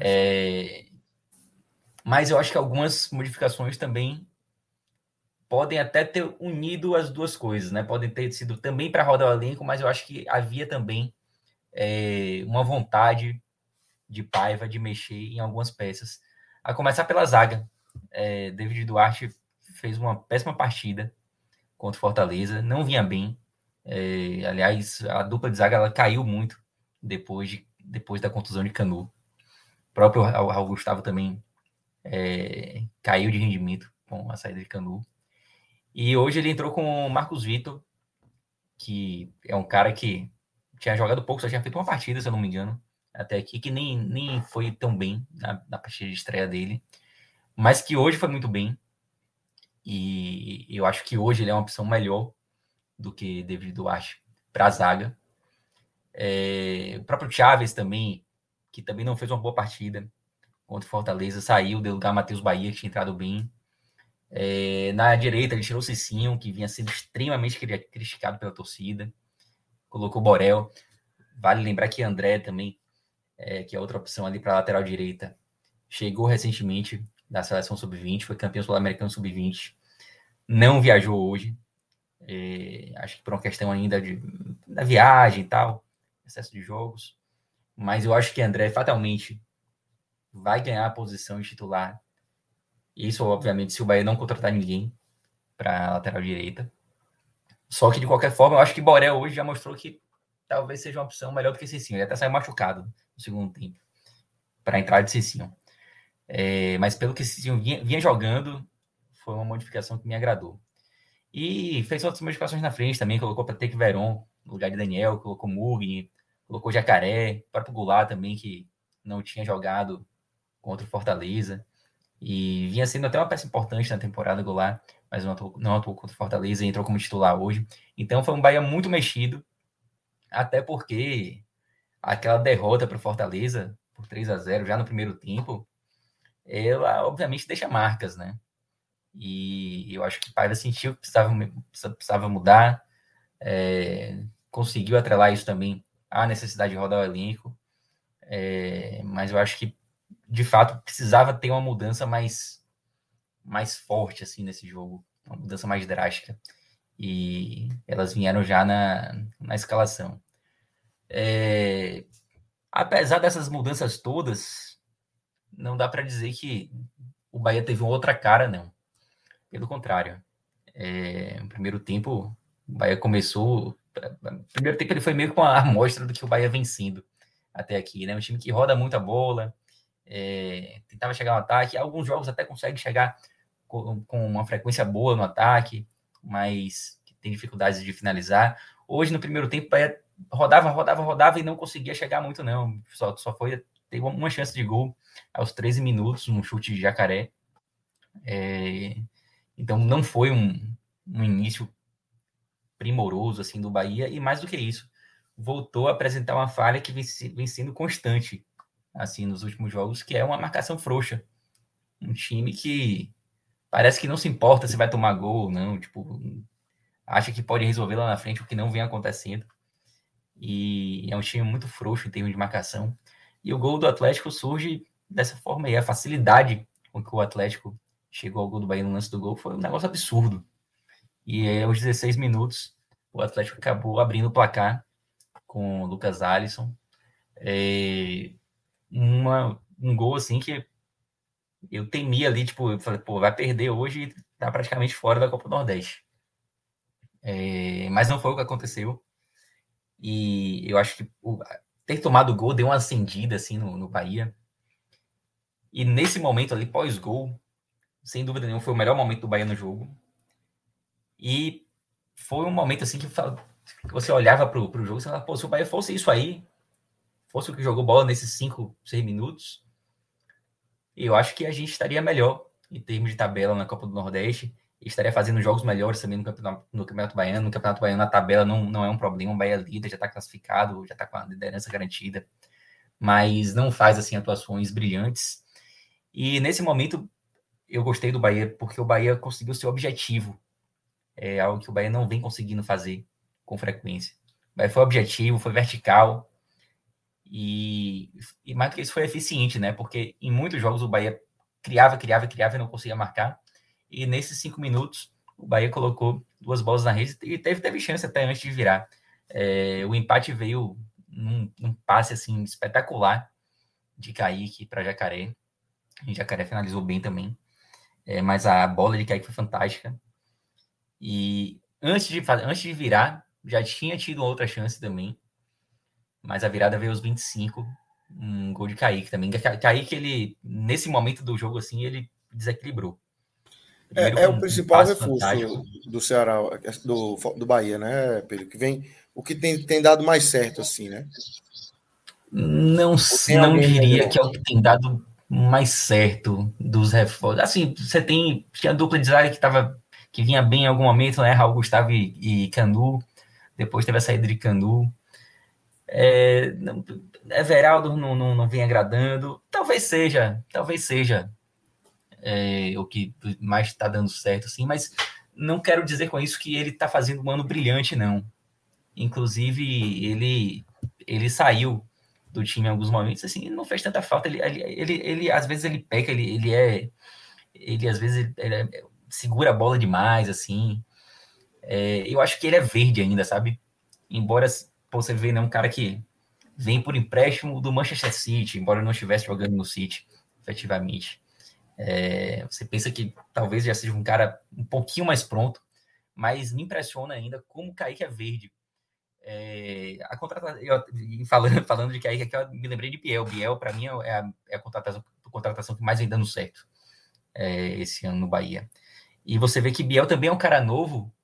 É, mas eu acho que algumas modificações também podem até ter unido as duas coisas, né? Podem ter sido também para rodar o elenco, mas eu acho que havia também é, uma vontade de Paiva de mexer em algumas peças. A começar pela zaga. É, David Duarte fez uma péssima partida contra o Fortaleza, não vinha bem. É, aliás, a dupla de zaga ela caiu muito depois, de, depois da contusão de Canu. O próprio Raul Gustavo também é, caiu de rendimento com a saída de Canu. E hoje ele entrou com o Marcos Vitor, que é um cara que tinha jogado pouco, só tinha feito uma partida, se eu não me engano, até aqui, que nem, nem foi tão bem na, na partida de estreia dele, mas que hoje foi muito bem. E eu acho que hoje ele é uma opção melhor do que David Duarte para a zaga. É, o próprio Chaves também, que também não fez uma boa partida contra o Fortaleza, saiu, deu lugar a Matheus Bahia, que tinha entrado bem. É, na direita, ele tirou o Cicinho, que vinha sendo extremamente criticado pela torcida. Colocou Borel. Vale lembrar que André também, é, que é outra opção ali para lateral direita, chegou recentemente da seleção sub-20, foi campeão sul-americano sub-20. Não viajou hoje, é, acho que por uma questão ainda de, da viagem e tal, excesso de jogos. Mas eu acho que André fatalmente vai ganhar a posição de titular. Isso, obviamente, se o Bahia não contratar ninguém para lateral direita. Só que, de qualquer forma, eu acho que Borel hoje já mostrou que talvez seja uma opção melhor do que Cicinho. Ele até saiu machucado no segundo tempo para entrar de Cicinho. É, mas pelo que Cicinho vinha, vinha jogando, foi uma modificação que me agradou. E fez outras modificações na frente também, colocou Patrick Veron no lugar de Daniel, colocou Mugni, colocou Jacaré, o próprio Goulart também, que não tinha jogado contra o Fortaleza. E vinha sendo até uma peça importante na temporada Goulart, mas não atuou, não atuou contra o Fortaleza e entrou como titular hoje. Então foi um Bahia muito mexido, até porque aquela derrota para o Fortaleza por 3 a 0 já no primeiro tempo, ela obviamente deixa marcas, né? E eu acho que Paiva sentiu que precisava, precisava mudar, é, conseguiu atrelar isso também à necessidade de rodar o elenco, é, mas eu acho que de fato precisava ter uma mudança mais, mais forte assim nesse jogo, uma mudança mais drástica. E elas vieram já na, na escalação. É, apesar dessas mudanças todas, não dá para dizer que o Bahia teve outra cara, não. Pelo contrário. É, no primeiro tempo, o Bahia começou. No primeiro tempo ele foi meio com a amostra do que o Bahia vencendo até aqui, né? Um time que roda muita bola, é, tentava chegar no ataque. Alguns jogos até consegue chegar com, com, uma frequência boa no ataque, mas tem dificuldades de finalizar. Hoje, no primeiro tempo, o Bahia rodava, rodava, rodava e não conseguia chegar muito, não. Só, só foi teve uma chance de gol aos 13 minutos, um chute de jacaré. É, então não foi um, um início primoroso assim do Bahia. E mais do que isso voltou a apresentar uma falha que vem, vem sendo constante assim nos últimos jogos que é uma marcação frouxa. Um time que parece que não se importa se vai tomar gol ou não tipo acha que pode resolver lá na frente o que não vem acontecendo. E é um time muito frouxo em termos de marcação. E o gol do Atlético surge dessa forma aí a facilidade com que o Atlético chegou ao gol do Bahia no lance do gol foi um negócio absurdo. E aí, aos 16 minutos, o Atlético acabou abrindo o placar com o Lucas Alisson. É, uma, um gol assim que eu temia ali, tipo, eu falei, pô, vai perder hoje e tá praticamente fora da Copa do Nordeste. É, mas não foi o que aconteceu. E eu acho que o, ter tomado o gol deu uma acendida assim no, no Bahia. E nesse momento ali, pós-gol, sem dúvida nenhuma, foi o melhor momento do Bahia no jogo. E foi um momento assim que, você olhava para o jogo e falava, pô, se o Bahia fosse isso aí, fosse o que jogou bola nesses 5, 6 minutos, eu acho que a gente estaria melhor em termos de tabela na Copa do Nordeste estaria fazendo jogos melhores também no Campeonato, no campeonato Baiano. No Campeonato Baiano, a tabela não, não é um problema, o Bahia é líder, já está classificado, já está com a liderança garantida, mas não faz assim atuações brilhantes. E nesse momento eu gostei do Bahia porque o Bahia conseguiu ser objetivo. É algo que o Bahia não vem conseguindo fazer com frequência. O Bahia foi objetivo, foi vertical e, e mais do que isso foi eficiente, né? Porque em muitos jogos o Bahia criava, criava, criava e não conseguia marcar. E nesses cinco minutos o Bahia colocou duas bolas na rede e teve, teve chance até antes de virar. É, o empate veio num, num passe assim espetacular de Kaique para Jacaré. E Jacaré finalizou bem também. É, mas a bola de Kaique foi fantástica. E antes de, antes de virar, já tinha tido outra chance também. Mas a virada veio aos 25. Um gol de Kaique também. Kaique, ele, nesse momento do jogo, assim, ele desequilibrou. é, é o principal reforço do Ceará, do, do Bahia, né, Pedro? Que vem, o que tem, tem dado mais certo, assim, né? Não, não diria que é o que tem dado mais certo dos reforços. Assim, você tem a dupla de zaga que tava que vinha bem em algum momento, né? Raul Gustavo e, e Canu. Depois teve a saída de Canu. É, não, Everaldo não, não, não vem agradando. Talvez seja, talvez seja é, o que mais está dando certo, assim, mas não quero dizer com isso que ele está fazendo um ano brilhante, não. Inclusive, ele, ele saiu do time em alguns momentos, assim, não fez tanta falta. Ele, ele, ele, ele às vezes ele peca, ele, ele é. Ele às vezes ele é, segura a bola demais, assim. É, eu acho que ele é verde ainda, sabe? Embora você vê, né, um cara que vem por empréstimo do Manchester City, embora não estivesse jogando no City, efetivamente. É, você pensa que talvez já seja um cara um pouquinho mais pronto, mas me impressiona ainda como o Kaique é verde. É, a contratação, eu, falando, falando de que aí que eu me lembrei de Biel. Biel, para mim, é a, é a contratação, contratação que mais vem dando certo é, esse ano no Bahia. E você vê que Biel também é um cara novo,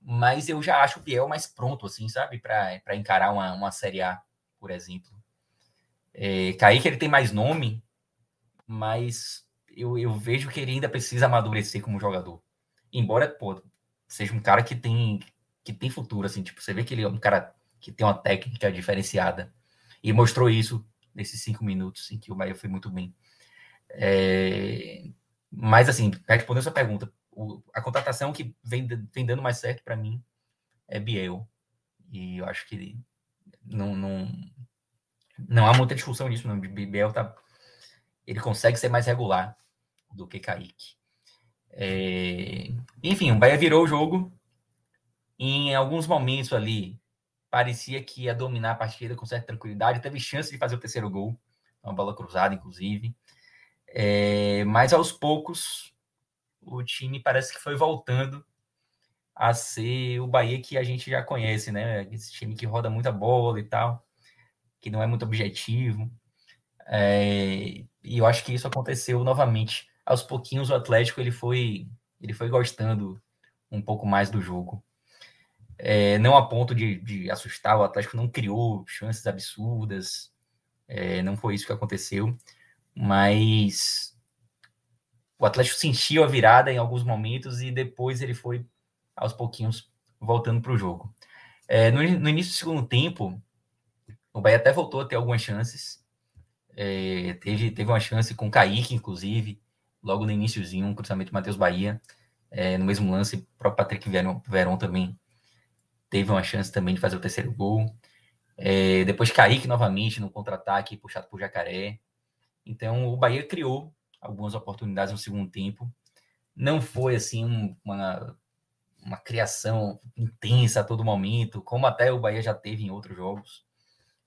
mas eu já acho o Biel mais pronto, assim, sabe? Para encarar uma, uma Série A, por exemplo. É, Kaique, ele tem mais nome, mas eu, eu vejo que ele ainda precisa amadurecer como jogador. Embora, pô, seja um cara que tem que tem futuro, assim, tipo, você vê que ele é um cara que tem uma técnica diferenciada e mostrou isso nesses cinco minutos em que o Bahia foi muito bem. É... Mas, assim, respondendo a sua pergunta, o, a contratação que vem, vem dando mais certo para mim é Biel. E eu acho que não, não, não há muita discussão nisso, não. Biel tá, ele consegue ser mais regular do que Kaique. É... Enfim, o Bahia virou o jogo, em alguns momentos ali, parecia que ia dominar a partida com certa tranquilidade. Teve chance de fazer o terceiro gol, uma bola cruzada, inclusive. É, mas aos poucos, o time parece que foi voltando a ser o Bahia que a gente já conhece, né? Esse time que roda muita bola e tal, que não é muito objetivo. É, e eu acho que isso aconteceu novamente. Aos pouquinhos o Atlético ele foi ele foi gostando um pouco mais do jogo. É, não a ponto de, de, assustar, o Atlético não criou chances absurdas, é, não foi isso que aconteceu, mas o Atlético sentiu a virada em alguns momentos e depois ele foi aos pouquinhos voltando para o jogo. É, no, no, início do segundo tempo, o Bahia até voltou a ter algumas chances. É, teve, teve uma chance com o Kaique, inclusive, logo no iníciozinho, um cruzamento de Matheus Bahia. É, no mesmo lance, o próprio Patrick Veron, Veron também teve uma chance também de fazer o terceiro gol. É, depois Kaique novamente no contra-ataque, puxado por Jacaré. Então o Bahia criou algumas oportunidades no segundo tempo. Não foi assim uma, uma criação intensa a todo momento, como até o Bahia já teve em outros jogos.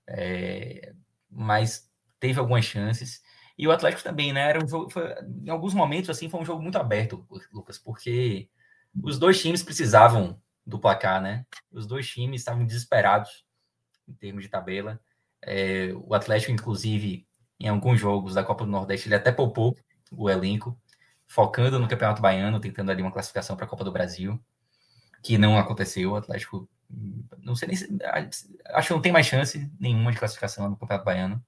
É, mas teve algumas chances. E o Atlético também, né? Era um jogo, foi, em alguns momentos assim foi um jogo muito aberto, Lucas, porque os dois times precisavam do placar, né? Os dois times estavam desesperados em termos de tabela. É, o Atlético, inclusive, em alguns jogos da Copa do Nordeste, ele até poupou o elenco, focando no Campeonato Baiano, tentando ali uma classificação para a Copa do Brasil, que não aconteceu. O Atlético, não sei nem se, acho que não tem mais chance nenhuma de classificação no Campeonato Baiano.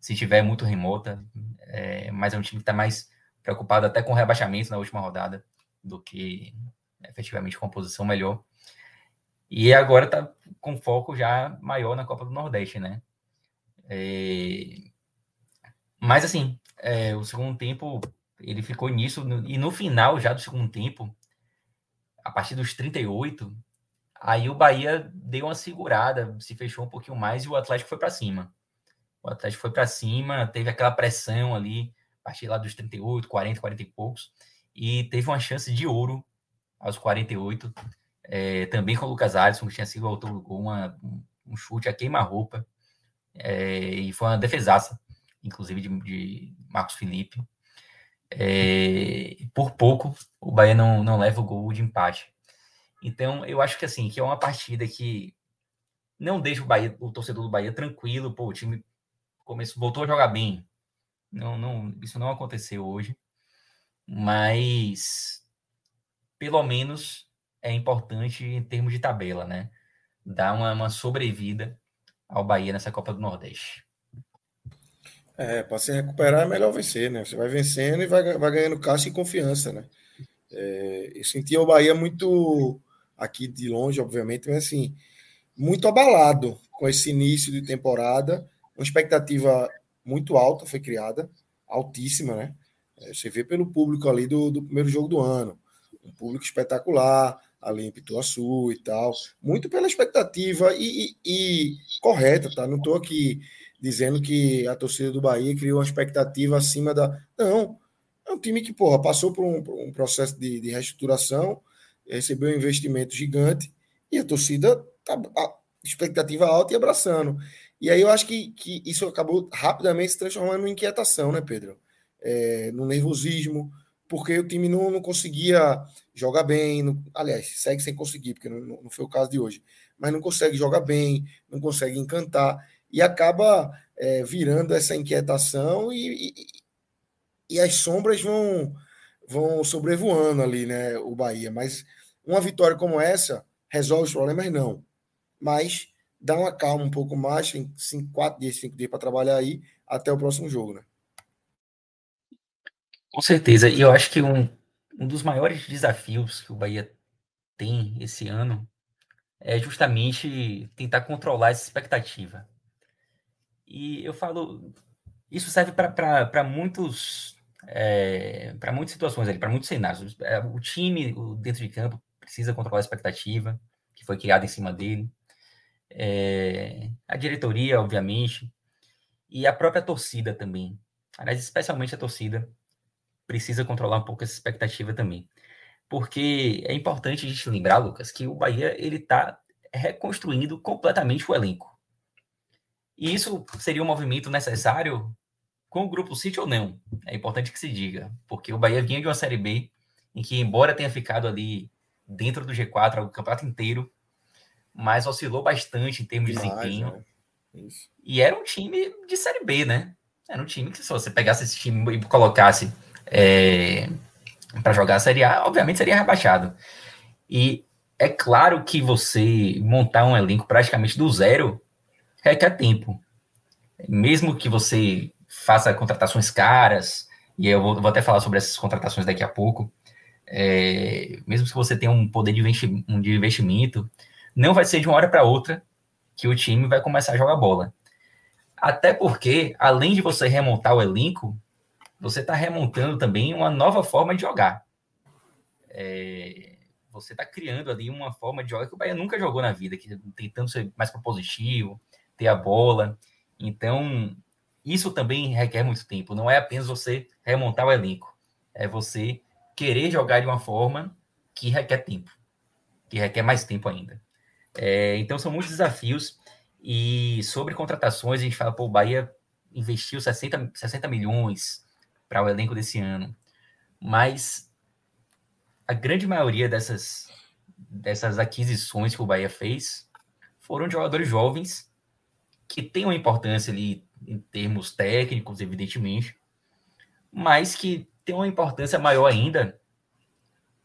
Se tiver, muito remota, é, mas é um time que está mais preocupado até com o rebaixamento na última rodada do que efetivamente com uma posição melhor. E agora está com foco já maior na Copa do Nordeste, né? É... Mas assim, é, o segundo tempo ele ficou nisso, e no final já do segundo tempo, a partir dos 38, aí o Bahia deu uma segurada, se fechou um pouquinho mais e o Atlético foi para cima. O Atlético foi para cima, teve aquela pressão ali, a partir lá dos 38, 40, 40 e poucos, e teve uma chance de ouro aos 48, é, também com o Lucas Alisson, que tinha sido o autor do gol, uma, um chute a queima-roupa, é, e foi uma defesaça, inclusive de, de Marcos Felipe. É, por pouco, o Bahia não, não leva o gol de empate. Então, eu acho que assim, que é uma partida que não deixa o, Bahia, o torcedor do Bahia tranquilo, pô, o time começou, voltou a jogar bem. Não, não, isso não aconteceu hoje. Mas pelo menos é importante em termos de tabela, né? Dar uma, uma sobrevida ao Bahia nessa Copa do Nordeste. É, para se recuperar é melhor vencer, né? Você vai vencendo e vai, vai ganhando caixa e confiança, né? É, eu sentia o Bahia muito aqui de longe, obviamente, mas assim, muito abalado com esse início de temporada. Uma expectativa muito alta foi criada, altíssima, né? É, você vê pelo público ali do, do primeiro jogo do ano um público espetacular ali em Pituaçu e tal, muito pela expectativa e, e, e correta, tá? Não estou aqui dizendo que a torcida do Bahia criou uma expectativa acima da. Não, é um time que, porra, passou por um, por um processo de, de, reestruturação, recebeu um investimento gigante e a torcida tá a expectativa alta e abraçando. E aí eu acho que, que isso acabou rapidamente se transformando em inquietação, né, Pedro? É, no nervosismo, porque o time não, não conseguia jogar bem. Não, aliás, segue sem conseguir, porque não, não foi o caso de hoje. Mas não consegue jogar bem, não consegue encantar, e acaba é, virando essa inquietação e, e, e, as sombras vão, vão sobrevoando ali, né? O Bahia. Mas uma vitória como essa resolve os problemas, não. Mas dá uma calma um pouco mais, tem cinco, quatro dias, cinco dias para trabalhar aí, até o próximo jogo, né? Com certeza. E eu acho que um, um dos maiores desafios que o Bahia tem esse ano é justamente tentar controlar essa expectativa. E eu falo, isso serve para muitos, é, para muitas situações ali, para muitos cenários. É, o time dentro de campo precisa controlar a expectativa que foi criada em cima dele. É, a diretoria, obviamente, e a própria torcida também. Aliás, especialmente a torcida precisa controlar um pouco essa expectativa também. Porque é importante a gente lembrar, Lucas, que o Bahia ele está reconstruindo completamente o elenco. E isso seria um movimento necessário com o grupo City ou não? É importante que se diga, porque o Bahia vinha de uma Série B em que, embora tenha ficado ali dentro do G4 o campeonato inteiro, mas oscilou bastante em termos Demais, de desempenho. Né? E era um time de Série B, né? Era um time que, se você pegasse esse time e colocasse é, para jogar a Série A, obviamente seria rebaixado. E é claro que você montar um elenco praticamente do zero requer tempo. Mesmo que você faça contratações caras, e eu vou, vou até falar sobre essas contratações daqui a pouco, é, mesmo que você tenha um poder de, de investimento, não vai ser de uma hora para outra que o time vai começar a jogar bola. Até porque, além de você remontar o elenco, você está remontando também uma nova forma de jogar. É, você está criando ali uma forma de jogar que o Bahia nunca jogou na vida, que tentando ser mais propositivo, ter a bola. Então, isso também requer muito tempo. Não é apenas você remontar o elenco, é você querer jogar de uma forma que requer tempo, que requer mais tempo ainda. É, então, são muitos desafios. E sobre contratações, a gente fala, pô, o Bahia investiu 60, 60 milhões para o elenco desse ano. Mas a grande maioria dessas, dessas aquisições que o Bahia fez foram de jogadores jovens que têm uma importância ali em termos técnicos, evidentemente, mas que tem uma importância maior ainda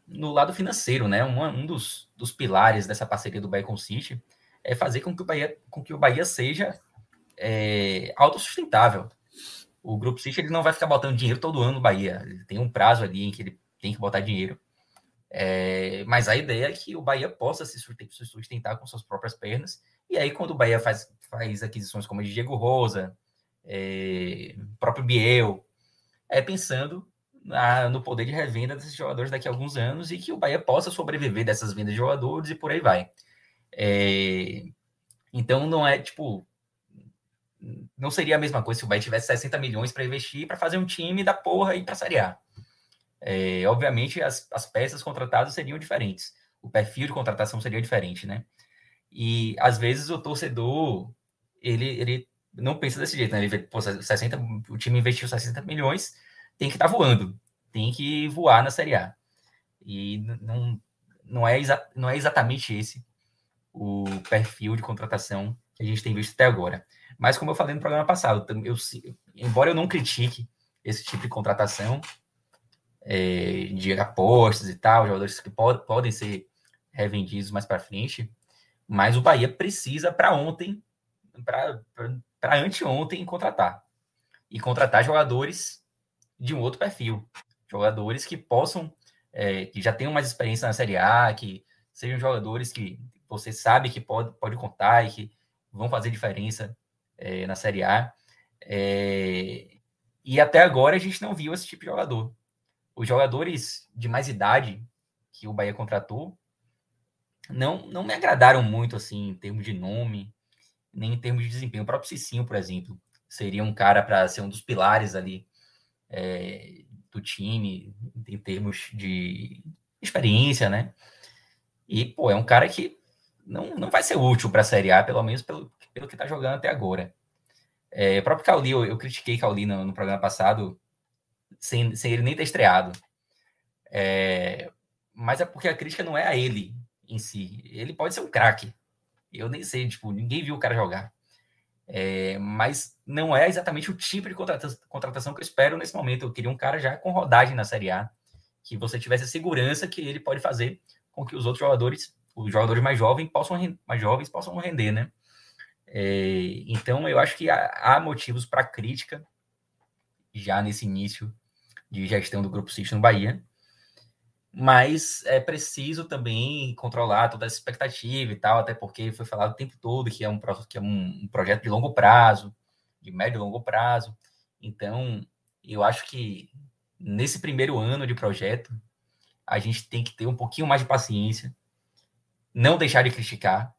no lado financeiro, né? Um, um dos, dos pilares dessa parceria do Bahia com o City é fazer com que o Bahia, com que o Bahia seja é, autossustentável. O Grupo City ele não vai ficar botando dinheiro todo ano no Bahia. Ele tem um prazo ali em que ele tem que botar dinheiro. É, mas a ideia é que o Bahia possa se sustentar com suas próprias pernas. E aí, quando o Bahia faz, faz aquisições como a de Diego Rosa, é, próprio Biel, é pensando na, no poder de revenda desses jogadores daqui a alguns anos e que o Bahia possa sobreviver dessas vendas de jogadores e por aí vai. É, então não é tipo. Não seria a mesma coisa se o Bahia tivesse 60 milhões para investir para fazer um time da porra e para Série A. É, obviamente as, as peças contratadas seriam diferentes. O perfil de contratação seria diferente, né? E às vezes o torcedor ele, ele não pensa desse jeito, né? Ele vê, pô, 60, o time investiu 60 milhões, tem que estar tá voando, tem que voar na Série A. E não, não, é, não é exatamente esse o perfil de contratação que a gente tem visto até agora. Mas como eu falei no programa passado, eu, embora eu não critique esse tipo de contratação é, de apostas e tal, jogadores que pod, podem ser revendidos mais para frente, mas o Bahia precisa para ontem, para anteontem contratar. E contratar jogadores de um outro perfil. Jogadores que possam, é, que já tenham mais experiência na Série A, que sejam jogadores que você sabe que pode, pode contar e que vão fazer diferença é, na Série A. É, e até agora a gente não viu esse tipo de jogador. Os jogadores de mais idade que o Bahia contratou não, não me agradaram muito assim em termos de nome, nem em termos de desempenho. O próprio Cicinho, por exemplo, seria um cara para ser um dos pilares ali é, do time em termos de experiência, né? E, pô, é um cara que não, não vai ser útil para a Série A, pelo menos pelo, pelo que está jogando até agora. É, o próprio Cauli, eu, eu critiquei Cauli no, no, programa passado, sem, sem ele nem ter estreado. É, mas é porque a crítica não é a ele em si. Ele pode ser um craque. Eu nem sei, tipo, ninguém viu o cara jogar. É, mas não é exatamente o tipo de contratação, contratação que eu espero nesse momento. Eu queria um cara já com rodagem na Série A, que você tivesse a segurança que ele pode fazer com que os outros jogadores os jogadores mais jovens possam, mais jovens possam render, né? É, então, eu acho que há, há motivos para crítica já nesse início de gestão do Grupo City no Bahia, mas é preciso também controlar toda essa expectativa e tal, até porque foi falado o tempo todo que é um, que é um, um projeto de longo prazo, de médio e longo prazo. Então, eu acho que nesse primeiro ano de projeto, a gente tem que ter um pouquinho mais de paciência, não deixar de criticar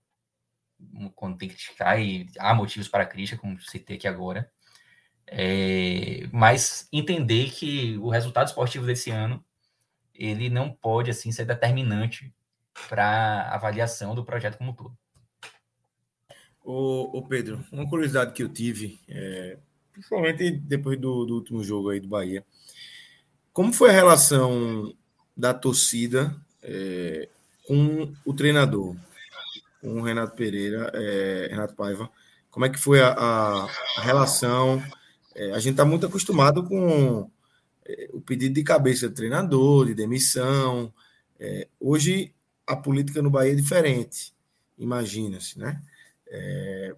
quando tem que criticar e há motivos para crítica, como citei aqui agora, é, mas entender que o resultado esportivo desse ano ele não pode assim ser determinante para avaliação do projeto como um todo. O, Pedro, uma curiosidade que eu tive, é, principalmente depois do, do último jogo aí do Bahia, como foi a relação da torcida é, com o treinador, com o Renato Pereira, é, Renato Paiva. Como é que foi a, a, relação? É, a gente está muito acostumado com é, o pedido de cabeça do treinador, de demissão. É, hoje a política no Bahia é diferente, imagina-se, né? É,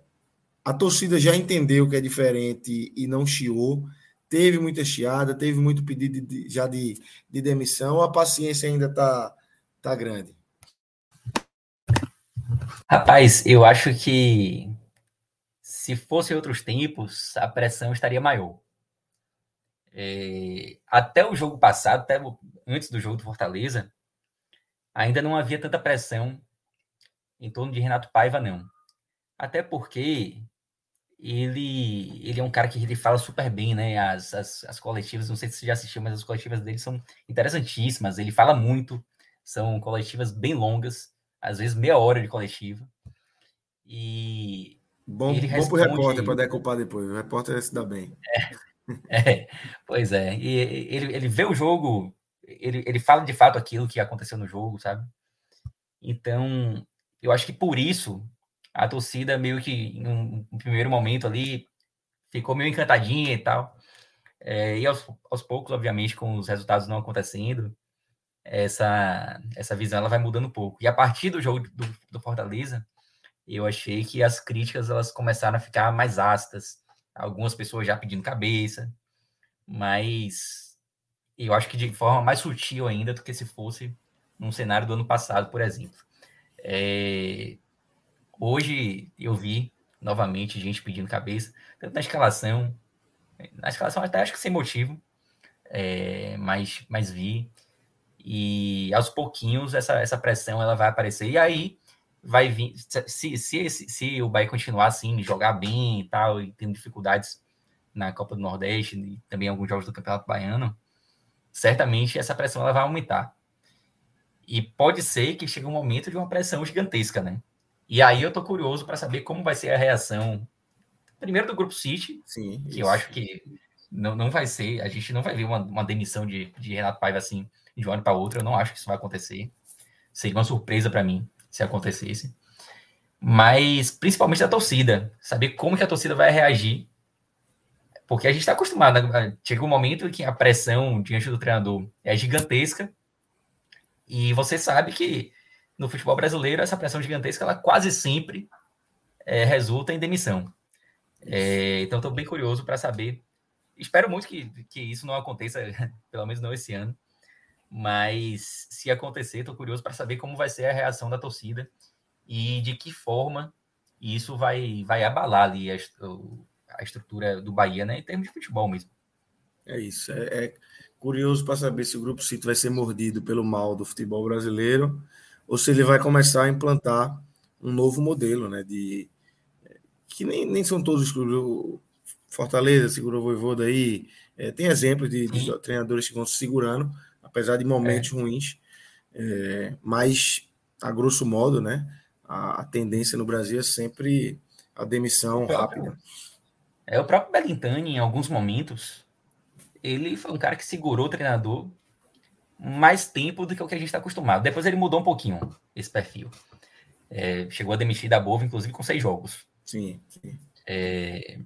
a torcida já entendeu que é diferente e não chiou. Teve muita chiada, teve muito pedido de, já de, de demissão. A paciência ainda está tá grande. Rapaz, eu acho que se fosse outros tempos, a pressão estaria maior. É, até o jogo passado, até antes do jogo do Fortaleza, ainda não havia tanta pressão em torno de Renato Paiva, não. Até porque ele, ele é um cara que ele fala super bem, né? As, as, as coletivas, não sei se você já assistiu, mas as coletivas dele são interessantíssimas. Ele fala muito, são coletivas bem longas, às vezes meia hora de coletiva. E. Bom, ele bom responde... pro repórter para decupar depois. O repórter se dá bem. É, é, pois é. E ele, ele vê o jogo, ele, ele fala de fato aquilo que aconteceu no jogo, sabe? Então, eu acho que por isso a torcida meio que em um, um primeiro momento ali ficou meio encantadinha e tal. É, e aos, aos poucos, obviamente, com os resultados não acontecendo, essa, essa visão ela vai mudando um pouco. E a partir do jogo do, do Fortaleza, eu achei que as críticas elas começaram a ficar mais ácidas. Algumas pessoas já pedindo cabeça, mas eu acho que de forma mais sutil ainda do que se fosse num cenário do ano passado, por exemplo. É, Hoje eu vi novamente gente pedindo cabeça, tanto na escalação, na escalação até acho que sem motivo, é, mas, mas vi. E aos pouquinhos essa, essa pressão ela vai aparecer. E aí vai vir. Se, se, se, se o Bahia continuar assim, jogar bem e tal, e tendo dificuldades na Copa do Nordeste e também alguns jogos do Campeonato Baiano, certamente essa pressão ela vai aumentar. E pode ser que chegue um momento de uma pressão gigantesca, né? E aí eu tô curioso para saber como vai ser a reação, primeiro do Grupo City, Sim, que isso. eu acho que não, não vai ser, a gente não vai ver uma, uma demissão de, de Renato Paiva assim, de um ano para outro, eu não acho que isso vai acontecer. Seria uma surpresa para mim se acontecesse. Mas principalmente da torcida, saber como que a torcida vai reagir. Porque a gente está acostumado, né? chega um momento em que a pressão diante do treinador é gigantesca, e você sabe que no futebol brasileiro, essa pressão gigantesca, ela quase sempre é, resulta em demissão. É, então, estou bem curioso para saber. Espero muito que, que isso não aconteça, pelo menos não esse ano. Mas se acontecer, estou curioso para saber como vai ser a reação da torcida e de que forma isso vai, vai abalar ali a, a estrutura do Bahia, né, em termos de futebol mesmo. É isso. É, é curioso para saber se o Grupo Cito vai ser mordido pelo mal do futebol brasileiro ou se ele vai começar a implantar um novo modelo, né? De que nem, nem são todos os clubes. Fortaleza segurou o Voivoda aí. É, tem exemplos de, de, treinadores que vão se segurando, apesar de momentos é. ruins. É, mas, a grosso modo, né? A, a, tendência no Brasil é sempre a demissão rápida. É o próprio Belintani, em alguns momentos, ele foi um cara que segurou o treinador mais tempo do que o que a gente está acostumado. Depois ele mudou um pouquinho esse perfil. É, chegou a demitir da Bova, inclusive, com seis jogos. Sim, sim. É,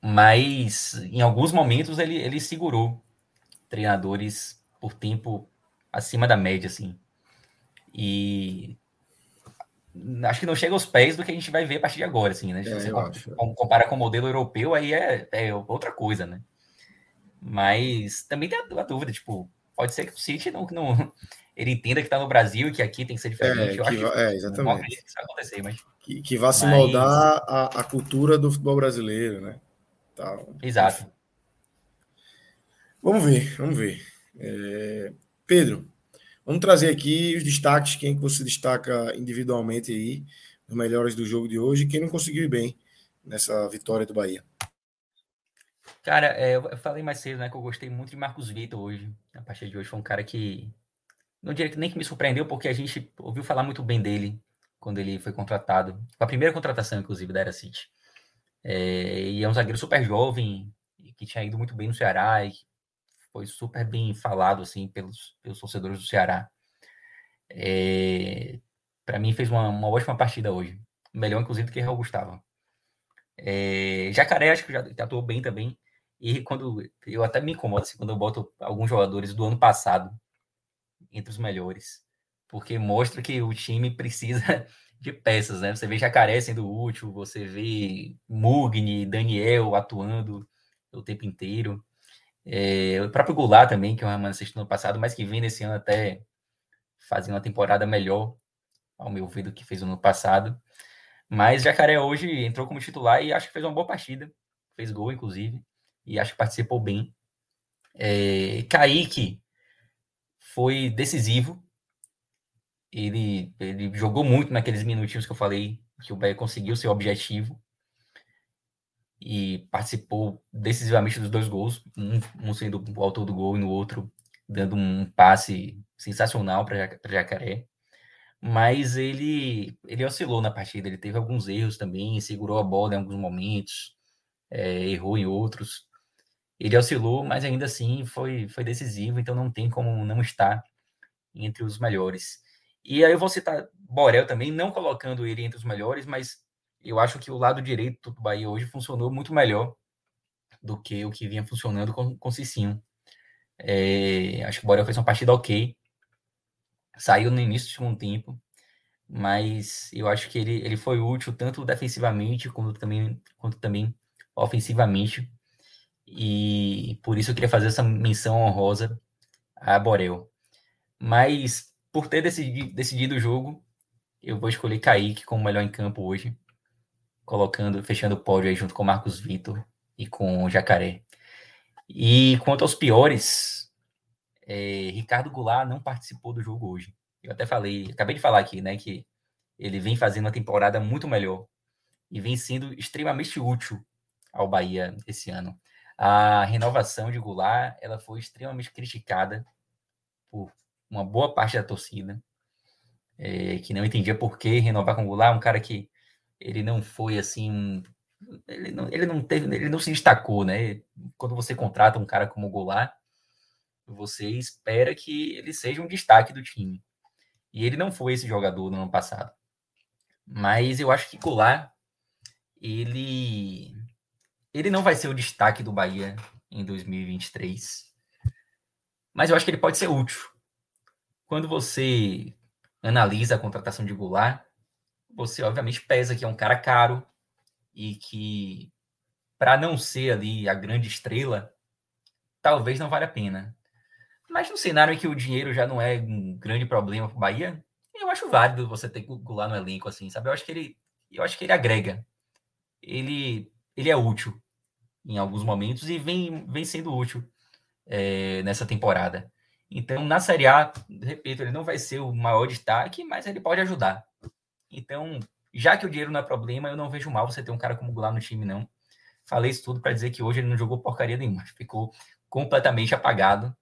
mas em alguns momentos ele, ele segurou treinadores por tempo acima da média, assim. E acho que não chega aos pés do que a gente vai ver a partir de agora, assim, né? É, você compara com o modelo europeu, aí é, é outra coisa, né? Mas também tem a, a dúvida, tipo, pode ser que o City não, não ele entenda que está no Brasil e que aqui tem que ser diferente. É, que, que, é exatamente. Que isso vai acontecer, mas... Que, que vá se mas... moldar a, a cultura do futebol brasileiro, né? Tá. Exato. Vamos ver, vamos ver. É... Pedro, vamos trazer aqui os destaques, quem que você destaca individualmente aí, os melhores do jogo de hoje, quem não conseguiu ir bem nessa vitória do Bahia. Cara, é, eu falei mais cedo, né, que eu gostei muito de Marcos Vitor hoje. A partir de hoje foi um cara que não diria que nem que me surpreendeu, porque a gente ouviu falar muito bem dele quando ele foi contratado. A primeira contratação, inclusive, da Era City. É, e é um zagueiro super jovem, que tinha ido muito bem no Ceará, e foi super bem falado assim pelos, pelos torcedores do Ceará. É, para mim fez uma, uma ótima partida hoje, melhor inclusive do que o Gustavo. É, Jacaré acho que já, atuou bem também. E quando eu até me incomodo assim, quando eu boto alguns jogadores do ano passado entre os melhores, porque mostra que o time precisa de peças, né? Você vê Jacaré sendo útil, você vê Mugni, Daniel atuando o tempo inteiro. É, o próprio Goulart também, que é um remanescente no ano passado, mas que vem nesse ano até fazendo uma temporada melhor, ao meu ver, do que fez no ano passado. Mas Jacaré hoje entrou como titular e acho que fez uma boa partida. Fez gol, inclusive, e acho que participou bem. É, Kaique foi decisivo. Ele, ele jogou muito naqueles minutinhos que eu falei que o Bahia conseguiu seu objetivo e participou decisivamente dos dois gols, um, um sendo o autor do gol e no outro dando um passe sensacional para Jacaré. Mas ele ele oscilou na partida, ele teve alguns erros também, segurou a bola em alguns momentos, é, errou em outros. Ele oscilou, mas ainda assim foi, foi decisivo, então não tem como não estar entre os melhores. E aí eu vou citar Borel também, não colocando ele entre os melhores, mas eu acho que o lado direito do Bahia hoje funcionou muito melhor do que o que vinha funcionando com, com o Cicinho. É, acho que o Borel fez uma partida ok. Saiu no início do segundo tempo, mas eu acho que ele, ele foi útil tanto defensivamente quanto também, quanto também ofensivamente. E por isso eu queria fazer essa menção honrosa a Borel. Mas por ter decidido, decidido o jogo, eu vou escolher Kaique como melhor em campo hoje colocando, fechando o pódio aí junto com Marcos Vitor e com o Jacaré. E quanto aos piores, é, Ricardo Goulart não participou do jogo hoje. Eu até falei, acabei de falar aqui, né, que ele vem fazendo uma temporada muito melhor e vem sendo extremamente útil ao Bahia esse ano. A renovação de Goulart, ela foi extremamente criticada por uma boa parte da torcida, é, que não entendia por que renovar com Goulart, um cara que ele não foi assim. Ele não, ele não teve, ele não se destacou, né? Quando você contrata um cara como Goulart, você espera que ele seja um destaque do time. E ele não foi esse jogador no ano passado. Mas eu acho que Goulart, ele, ele não vai ser o destaque do Bahia em 2023. Mas eu acho que ele pode ser útil. Quando você analisa a contratação de Goulart, você obviamente pesa que é um cara caro e que para não ser ali a grande estrela, talvez não valha a pena. Mas no cenário em que o dinheiro já não é um grande problema para o Bahia, eu acho válido você ter Goulart no elenco assim, sabe? Eu acho que ele, eu acho que ele agrega. Ele, ele é útil em alguns momentos e vem, vem sendo útil é, nessa temporada. Então, na Série A, repito, ele não vai ser o maior destaque, mas ele pode ajudar. Então, já que o dinheiro não é problema, eu não vejo mal você ter um cara como Goulart no time, não. Falei isso tudo para dizer que hoje ele não jogou porcaria nenhuma, ficou completamente apagado,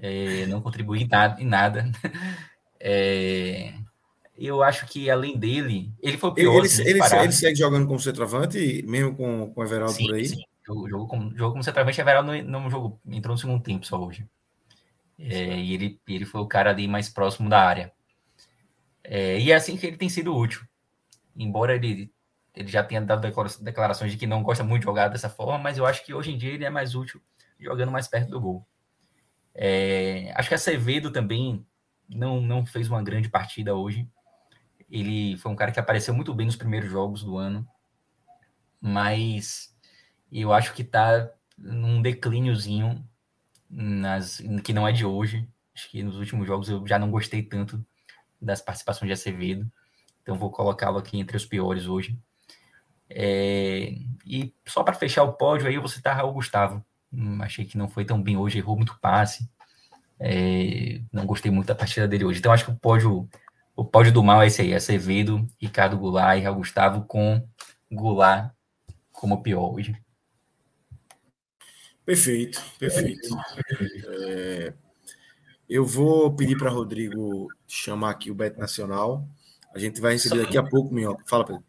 é, não contribuiu em nada. Em nada. É, eu acho que além dele, ele foi o pior. Ele, ele, ele, segue jogando como centroavante, mesmo com, com o Everaldo sim, por aí? Sim, jogou, jogou, como, jogou como centroavante, Everaldo não, não jogou, entrou no segundo tempo só hoje. É, e ele, ele foi o cara ali mais próximo da área. É, e é assim que ele tem sido útil. Embora ele, ele já tenha dado declarações de que não gosta muito de jogar dessa forma, mas eu acho que hoje em dia ele é mais útil jogando mais perto do gol. É, acho que Acevedo também não, não fez uma grande partida hoje. Ele foi um cara que apareceu muito bem nos primeiros jogos do ano, mas eu acho que está num declíniozinho nas, que não é de hoje. Acho que nos últimos jogos eu já não gostei tanto das participações de Acevedo. Então vou colocá-lo aqui entre os piores hoje. É, e só para fechar o pódio aí, eu vou citar Raul Gustavo. Hum, achei que não foi tão bem hoje, errou muito passe. É, não gostei muito da partida dele hoje. Então acho que o pódio, o pódio do mal é esse aí: Acevedo, Ricardo Goulart e Raul Gustavo, com Goulart como pior hoje. Perfeito, perfeito. É, eu vou pedir para Rodrigo chamar aqui o Bet Nacional. A gente vai receber daqui a pouco, Minhoca. Fala, Pedro.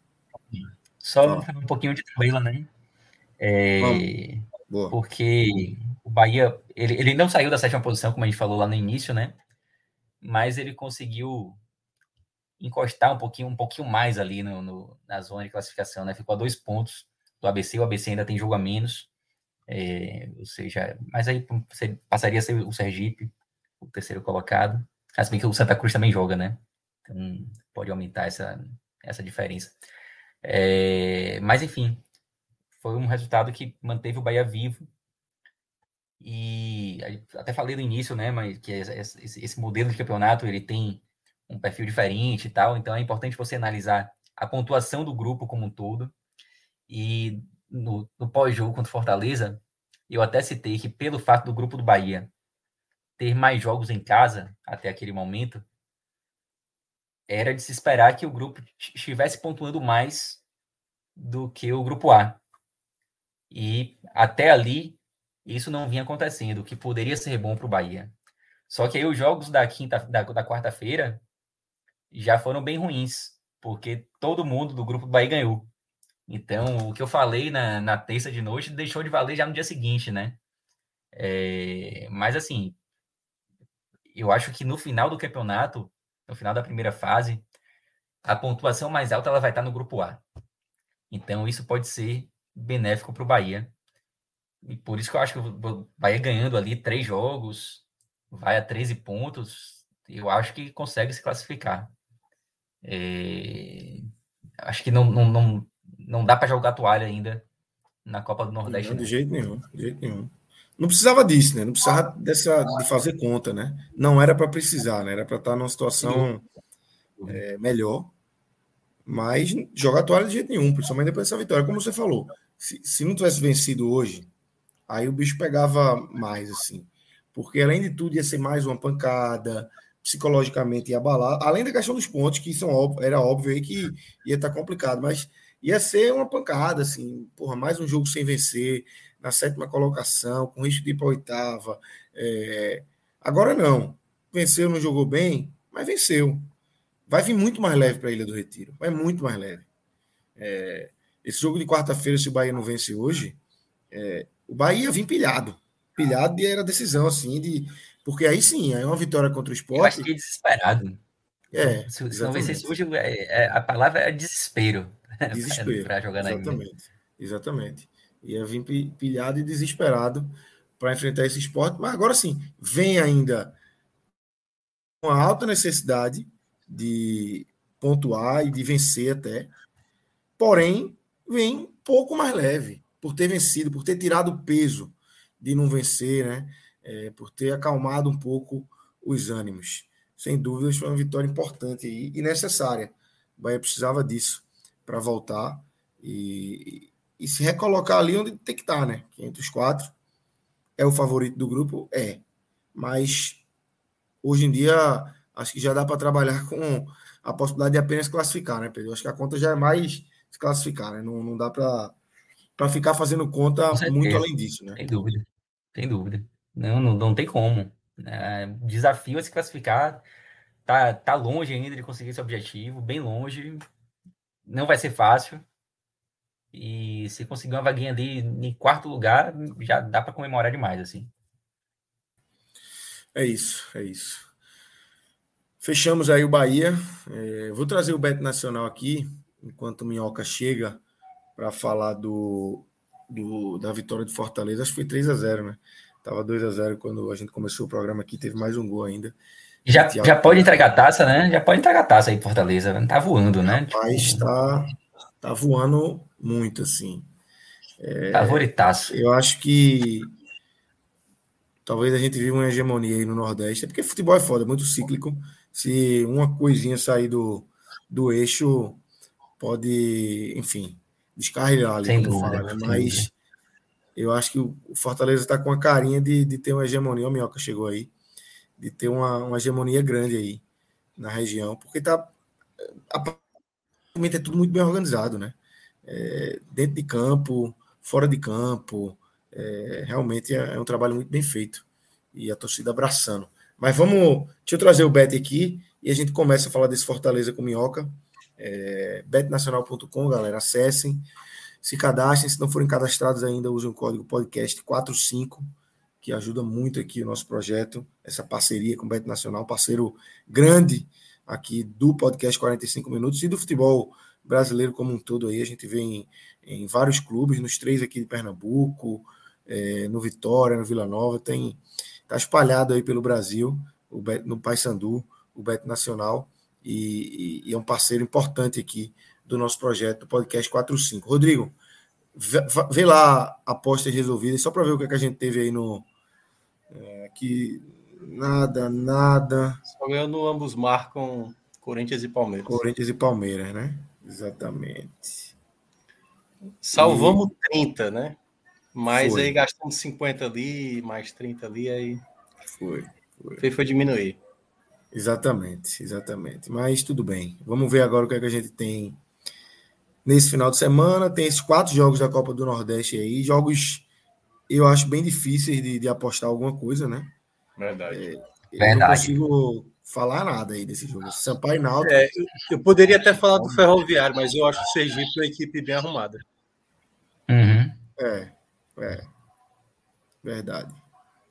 Só Fala. um pouquinho de trailer, né? É, porque o Bahia, ele, ele não saiu da sétima posição, como a gente falou lá no início, né? Mas ele conseguiu encostar um pouquinho, um pouquinho mais ali no, no, na zona de classificação, né? Ficou a dois pontos do ABC, o ABC ainda tem jogo a menos, é, ou seja, mas aí passaria a ser o Sergipe, o terceiro colocado, assim que o Santa Cruz também joga, né? Então pode aumentar essa, essa diferença. É, mas enfim, foi um resultado que manteve o Bahia vivo. E até falei no início, né, mas que esse, modelo de campeonato ele tem um perfil diferente e tal, então é importante você analisar a pontuação do grupo como um todo. E no, no pós-jogo contra Fortaleza, eu até citei que pelo fato do grupo do Bahia ter mais jogos em casa até aquele momento, era de se esperar que o grupo estivesse pontuando mais do que o grupo A. E até ali, isso não vinha acontecendo, o que poderia ser bom para o Bahia. Só que aí os jogos da quinta, da, da quarta-feira já foram bem ruins, porque todo mundo do grupo do Bahia ganhou. Então, o que eu falei na, na terça de noite deixou de valer já no dia seguinte, né? É, mas assim, eu acho que no final do campeonato, no final da primeira fase, a pontuação mais alta ela vai estar no grupo A. Então, isso pode ser benéfico para o Bahia. E por isso que eu acho que o Bahia ganhando ali três jogos, vai a 13 pontos, eu acho que consegue se classificar. É... Acho que não, não, não, não dá para jogar toalha ainda na Copa do Nordeste. Não, de jeito nenhum, de jeito nenhum. Não precisava disso, né? Não precisava dessa, de fazer conta, né? Não era para precisar, né? Era para estar numa situação é, melhor. Mas jogar toalha de jeito nenhum, principalmente depois dessa vitória. Como você falou, se, se não tivesse vencido hoje, aí o bicho pegava mais, assim. Porque além de tudo ia ser mais uma pancada, psicologicamente ia abalar. Além da questão dos pontos, que são óbvio, era óbvio aí que ia estar complicado, mas ia ser uma pancada, assim, porra, mais um jogo sem vencer, na sétima colocação, com risco de ir para a oitava. É... Agora não. Venceu, não jogou bem, mas venceu. Vai vir muito mais leve para a Ilha do Retiro. Vai muito mais leve. É... Esse jogo de quarta-feira, se o Bahia não vence hoje, é... o Bahia vem pilhado. Pilhado e era decisão, assim, de. Porque aí sim, aí é uma vitória contra o esporte. Eu acho que é desesperado. É. Se, se não vencesse hoje, é, é, a palavra é desespero. Desespero. para jogar na Exatamente. Exatamente. Ia vir pilhado e desesperado para enfrentar esse esporte. Mas agora sim, vem ainda uma alta necessidade de pontuar e de vencer até. Porém, vem um pouco mais leve por ter vencido, por ter tirado o peso de não vencer, né? É, por ter acalmado um pouco os ânimos. Sem dúvidas, foi uma vitória importante e necessária. O Bahia precisava disso para voltar e, e se recolocar ali onde tem que estar, tá, né? Que entre os quatro. É o favorito do grupo? É. Mas hoje em dia acho que já dá para trabalhar com a possibilidade de apenas classificar, né, Pedro? Acho que a conta já é mais se classificar, né? Não, não dá para ficar fazendo conta muito além disso, né? Sem dúvida. Sem dúvida. Não, não, não tem como. É, desafio é se classificar. Tá, tá longe ainda de conseguir esse objetivo, bem longe. Não vai ser fácil. E se conseguir uma vaguinha ali em quarto lugar, já dá para comemorar demais, assim. É isso, é isso. Fechamos aí o Bahia. É, vou trazer o Beto Nacional aqui, enquanto o Minhoca chega para falar do, do, da vitória de Fortaleza. Acho que foi 3 a 0 né? Tava 2 a 0 quando a gente começou o programa aqui, teve mais um gol ainda. Já, já pode entregar a taça, né? Já pode entregar a taça aí, Fortaleza. Tá voando, né? Rapaz, tá, tá voando muito, assim. É, Favoritaço. Eu acho que talvez a gente viva uma hegemonia aí no Nordeste, é porque futebol é foda, é muito cíclico. Se uma coisinha sair do, do eixo, pode, enfim, descarrilhar ali, sem dúvida, fala, né? Mas eu acho que o Fortaleza está com a carinha de, de ter uma hegemonia, o Minhoca chegou aí, de ter uma, uma hegemonia grande aí na região, porque tá. Aparentemente é tudo muito bem organizado, né? é, dentro de campo, fora de campo. É, realmente é, é, um trabalho muito bem feito. E a torcida abraçando. Mas vamos. Deixa eu trazer o Bet aqui e a gente começa a falar desse Fortaleza com Minhoca. É, betnacional.com, galera. Acessem, se cadastrem. Se não forem cadastrados ainda, usem o código podcast45, que ajuda muito aqui o nosso projeto, essa parceria com o Beto Nacional, parceiro grande aqui do podcast 45 Minutos e do futebol brasileiro como um todo aí. A gente vê em, em vários clubes, nos três aqui de Pernambuco, é, no Vitória, no Vila Nova, tem tá espalhado aí pelo Brasil, o Beto, no Paysandu, o Beto Nacional, e, e, e, é um parceiro importante aqui do nosso projeto, podcast 45. Rodrigo, vê, vê lá apostas resolvidas, só para ver o que, é que, a gente teve aí no. É, nada, nada. Só ganhando ambos marcam Corinthians e Palmeiras. Corinthians e Palmeiras, né? Exatamente. Salvamos e... 30, né? Mas foi. aí gastamos 50 ali, mais 30 ali, aí. Foi. Foi, foi, foi diminuir. Exatamente, exatamente. Mas tudo bem. Vamos ver agora o que, é que a gente tem nesse final de semana. Tem esses quatro jogos da Copa do Nordeste aí. Jogos, eu acho, bem difíceis de, de apostar alguma coisa, né? Verdade. É, Verdade. não consigo falar nada aí desse jogo. Sampaio Náutico. É, eu poderia até falar do Ferroviário, mas eu acho o Sergipe uma equipe bem arrumada. Uhum. É, é. Verdade.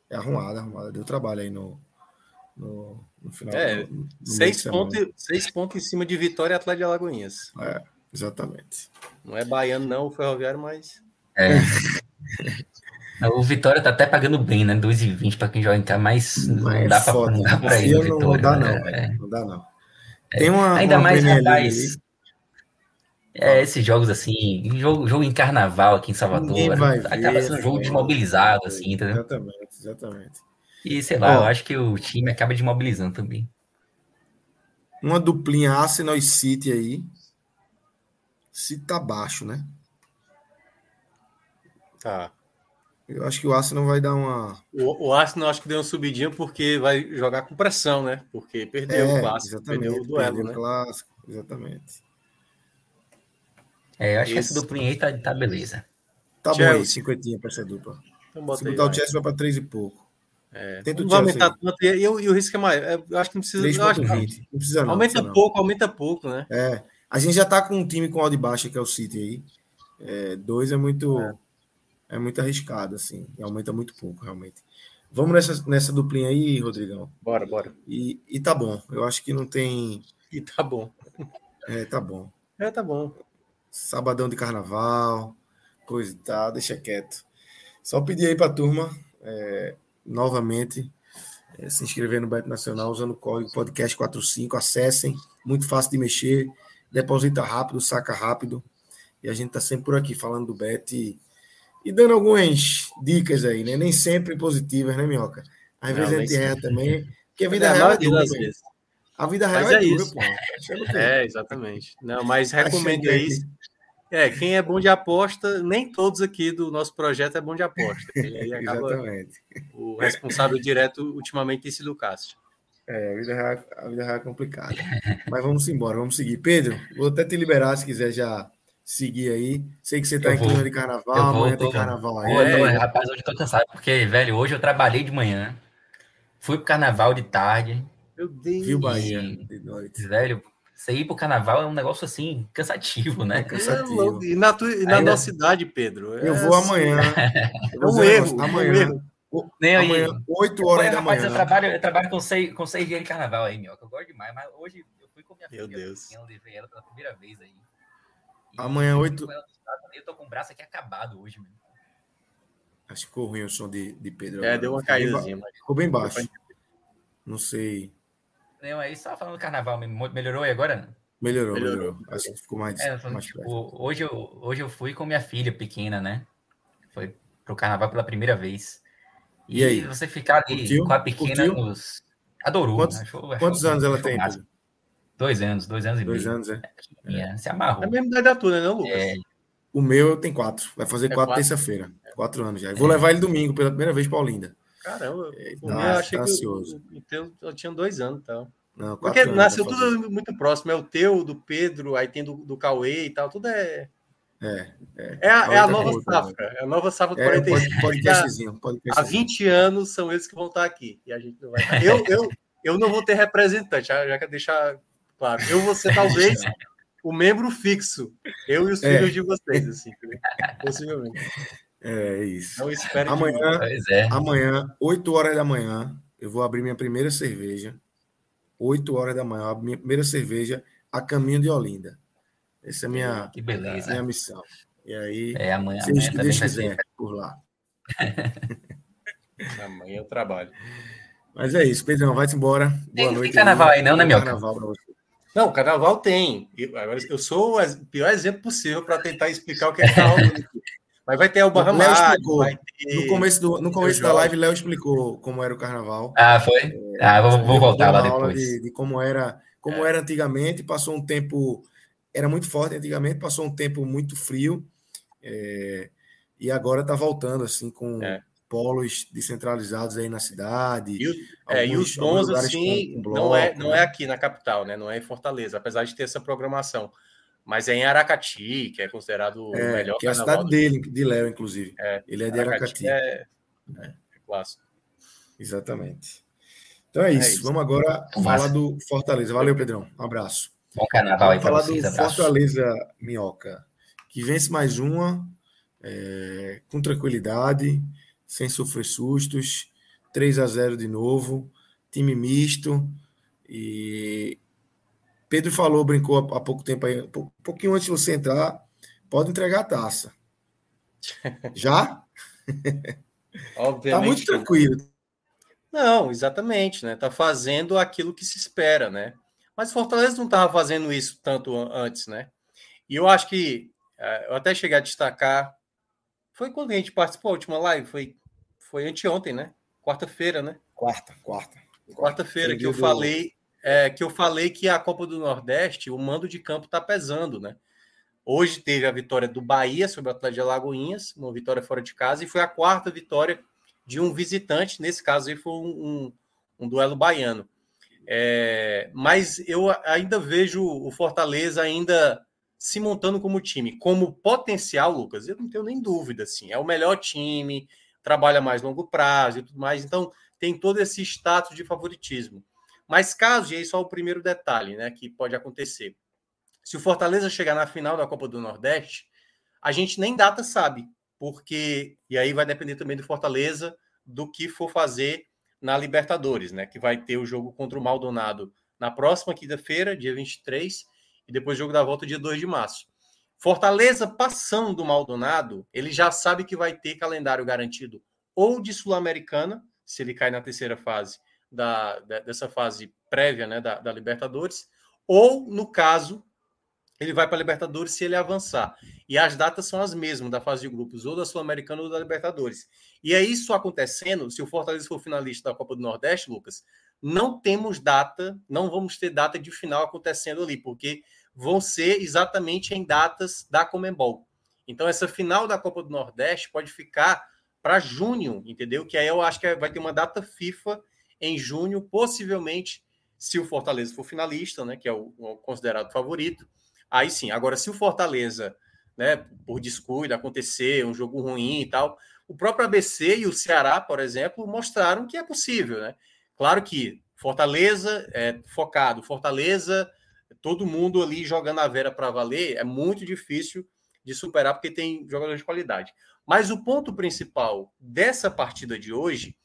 É arrumada, arrumada. Deu trabalho aí no, no, no final. É, do, no seis, pontos, seis pontos em cima de Vitória e Atlético de Alagoinhas. É, exatamente. Não é baiano, não, o Ferroviário, mas. É. O Vitória tá até pagando bem, né? 2,20 para quem joga em casa, mas, mas não dá para para ir. Não, Vitória, não dá, não. É. Não dá, não. É. Tem uma, Ainda uma mais, rapaz. É, esses jogos assim, jogo, jogo em carnaval aqui em Salvador, acaba sendo um jogo desmobilizado, assim, entendeu? Exatamente, exatamente. E sei lá, Ó, eu acho que o time acaba desmobilizando também. Uma duplinha Arsenal e City aí. City tá baixo, né? Tá. Eu acho que o Arsenal vai dar uma. O, o Arsenal acho que deu uma subidinha porque vai jogar com pressão, né? Porque perdeu é, o clássico, perdeu o duelo, perdeu né? O clássico, exatamente. É, eu acho Esse... que essa duplinha aí tá, tá beleza. Tá Chelsea. bom aí, cinquentinha pra essa dupla. Então, Se botar aí, o Chelsea vai pra três e pouco. É, Tenta o aumentar tanto, e, e, o risco é maior. É, eu acho que não precisa. 3, acho, 20. Não precisa não, aumenta não. pouco, aumenta pouco, né? É. A gente já tá com um time com odd baixa, que é o City aí. É, dois é muito. É é muito arriscado, assim, e aumenta muito pouco, realmente. Vamos nessa, nessa duplinha aí, Rodrigão. Bora, bora. E, e tá bom. Eu acho que não tem. E tá bom. É, tá bom. É, tá bom. Sabadão de carnaval, coisa e tal, deixa quieto. Só pedir aí pra turma, é, novamente, é, se inscrever no Beto Nacional usando o código podcast45. Acessem, muito fácil de mexer, deposita rápido, saca rápido. E a gente tá sempre por aqui falando do Bet. E, dando algumas dicas aí, né? Nem sempre positivas, né, Minhoca? Às não, vezes a gente erra também, porque a vida é, real é dura, A vida real é, é dura, pô. É, exatamente. Não, mas recomendo aí. É, quem é bom de aposta, nem todos aqui do nosso projeto é bom de aposta. Exatamente. O responsável direto ultimamente tem sido o Cássio. É, a vida, real, a vida real é complicada. Mas vamos embora, vamos seguir. Pedro, vou até te liberar se quiser já seguir aí. Sei que você tá eu em clima de carnaval, amanhã tem carnaval aí. É, rapaz, hoje eu tô cansado, porque, velho, hoje eu trabalhei de manhã, fui pro carnaval de tarde. Meu Deus. Viu Bahia de noite. Velho, você ir pro carnaval é um negócio assim, cansativo, né? É cansativo. É, e na, tu, na Ainda... nossa cidade, Pedro. É eu vou assim. amanhã. é um erro. Amanhã. Um erro. Nem amanhã, 8 horas da manhã. Eu trabalho, eu trabalho com, seis, com seis dias de carnaval aí, meu. Eu gosto demais, mas hoje eu fui com minha Meu filha. Deus. Eu levei ela pela primeira vez aí. Amanhã, 8. Eu tô com o braço aqui acabado hoje, mano. Acho que ficou ruim o som de, de Pedro. É, agora. deu uma caída. Ficou bem baixo. Não sei. Não, aí só falando do carnaval, melhorou aí agora? Melhorou, melhorou. melhorou. Acho que ficou mais. É, mais tipo, hoje, eu, hoje eu fui com minha filha pequena, né? Foi pro carnaval pela primeira vez. E, e aí? Você ficar ali Curtiu? com a pequena Curtiu? nos. Adorou. Quantos, né? achou, quantos anos ela tem? Pedro? Dois anos, dois anos e dois meio. Dois anos, é. é. Se amarrou. É mesmo da tua, né, não, Lucas? É. O meu tem quatro. Vai fazer é quatro, terça-feira. Quatro anos já. Eu vou levar ele domingo pela primeira vez para Olinda. Caramba, é, tá, eu achei tá que ansioso. Eu, eu, eu, tinha dois anos e tal. Não, Porque nasceu tudo muito próximo. É o teu, do Pedro, aí tem do, do Cauê e tal. Tudo é. É, é. é a, é a nova safra. É a nova safra do é, 45. Pode, pode, pode Há 20 anos são eles que vão estar aqui. E a gente não vai. Eu, eu, eu não vou ter representante, já, já quero deixar claro. Eu vou ser talvez o membro fixo. Eu e os é. filhos de vocês, assim, possivelmente. É isso. Não espero amanhã, é. amanhã, 8 horas da manhã, eu vou abrir minha primeira cerveja. 8 horas da manhã, a minha primeira cerveja a caminho de Olinda. Essa é a minha, que beleza. minha missão. E aí, é, amanhã, seja amanhã que Deus quiser, por lá. amanhã eu trabalho. Mas é isso, Pedrão, vai-te embora. Boa tem, noite. Tem carnaval aí, não, né, meu? Carnaval pra você. Não, carnaval tem. Eu, eu sou o pior exemplo possível para tentar explicar o que é carnaval. Mas vai ter o Barra ter... No começo, do, no começo da live, Léo explicou como era o carnaval. Ah, foi? ah, vou, vou voltar lá depois. De, de, como era, como é. era antigamente, passou um tempo. Era muito forte antigamente, passou um tempo muito frio. É, e agora está voltando, assim, com. É polos descentralizados aí na cidade. E, alguns, é, e os bons, assim, com, com bloco, não, é, não né? é aqui na capital, né? Não é em Fortaleza, apesar de ter essa programação. Mas é em Aracati, que é considerado é, o melhor que é a cidade dele, de Léo, inclusive. É, Ele é de Aracati. Aracati. É, é, é clássico. Exatamente. Então é, é isso. isso. Vamos agora um falar do Fortaleza. Valeu, Pedrão. Um abraço. Bom carnaval aí falar vocês, do abraço. Fortaleza Minhoca, que vence mais uma é, com tranquilidade sem sofrer sustos. 3 a 0 de novo, time misto. E Pedro falou, brincou há pouco tempo aí, um pouquinho antes de você entrar, pode entregar a taça. Já? Obviamente. Tá muito tranquilo. Não, exatamente, né? Tá fazendo aquilo que se espera, né? Mas Fortaleza não estava fazendo isso tanto antes, né? E eu acho que eh, eu até cheguei a destacar foi quando a gente participou, a última live? Foi, foi anteontem, né? Quarta-feira, né? Quarta, quarta. Quarta-feira que eu do... falei é, que eu falei que a Copa do Nordeste, o mando de campo está pesando, né? Hoje teve a vitória do Bahia sobre o Atlético de Alagoinhas, uma vitória fora de casa, e foi a quarta vitória de um visitante. Nesse caso aí foi um, um, um duelo baiano. É, mas eu ainda vejo o Fortaleza ainda se montando como time, como potencial, Lucas, eu não tenho nem dúvida, assim, é o melhor time, trabalha mais longo prazo e tudo mais, então tem todo esse status de favoritismo. Mas caso, e aí só o primeiro detalhe, né, que pode acontecer, se o Fortaleza chegar na final da Copa do Nordeste, a gente nem data sabe, porque, e aí vai depender também do Fortaleza, do que for fazer na Libertadores, né, que vai ter o jogo contra o Maldonado na próxima quinta-feira, dia 23, e depois jogo da volta dia 2 de março. Fortaleza passando o Maldonado, ele já sabe que vai ter calendário garantido ou de Sul-Americana, se ele cai na terceira fase da, dessa fase prévia né, da, da Libertadores, ou, no caso, ele vai para a Libertadores se ele avançar. E as datas são as mesmas da fase de grupos, ou da Sul-Americana ou da Libertadores. E é isso acontecendo, se o Fortaleza for finalista da Copa do Nordeste, Lucas, não temos data, não vamos ter data de final acontecendo ali, porque vão ser exatamente em datas da Comembol. Então, essa final da Copa do Nordeste pode ficar para junho, entendeu? Que aí eu acho que vai ter uma data FIFA em junho, possivelmente, se o Fortaleza for finalista, né? Que é o, o considerado favorito. Aí sim. Agora, se o Fortaleza, né, por descuido, acontecer um jogo ruim e tal, o próprio ABC e o Ceará, por exemplo, mostraram que é possível, né? Claro que Fortaleza é focado, Fortaleza, todo mundo ali jogando a Vera para valer, é muito difícil de superar porque tem jogadores de qualidade. Mas o ponto principal dessa partida de hoje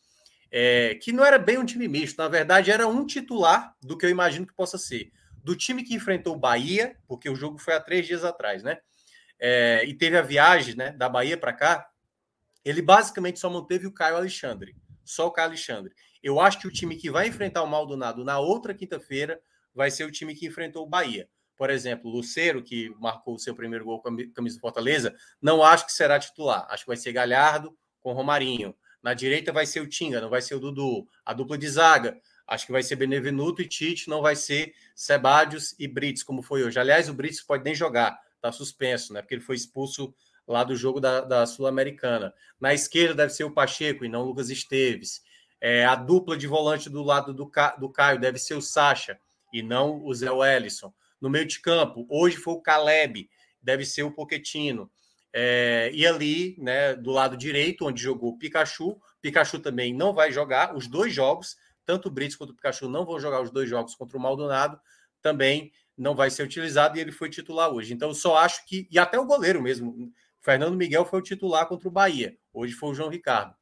é que não era bem um time misto, na verdade era um titular do que eu imagino que possa ser. Do time que enfrentou o Bahia, porque o jogo foi há três dias atrás, né? É, e teve a viagem né, da Bahia para cá, ele basicamente só manteve o Caio Alexandre. Só o Caio Alexandre. Eu acho que o time que vai enfrentar o Maldonado na outra quinta-feira vai ser o time que enfrentou o Bahia. Por exemplo, Luceiro, que marcou o seu primeiro gol com a camisa do Fortaleza, não acho que será titular. Acho que vai ser Galhardo com Romarinho. Na direita vai ser o Tinga, não vai ser o Dudu. A dupla de zaga, acho que vai ser Benevenuto e Tite, não vai ser Sebadios e Brits, como foi hoje. Aliás, o Brits pode nem jogar, está suspenso, né? Porque ele foi expulso lá do jogo da, da Sul-Americana. Na esquerda deve ser o Pacheco e não o Lucas Esteves. É, a dupla de volante do lado do, Ca... do Caio deve ser o Sacha e não o Zé Wellison. No meio de campo, hoje foi o Caleb, deve ser o Poquetino. É, e ali, né, do lado direito, onde jogou o Pikachu, Pikachu também não vai jogar os dois jogos, tanto o Brits quanto o Pikachu não vão jogar os dois jogos contra o Maldonado, também não vai ser utilizado e ele foi titular hoje. Então, só acho que, e até o goleiro mesmo, Fernando Miguel foi o titular contra o Bahia. Hoje foi o João Ricardo.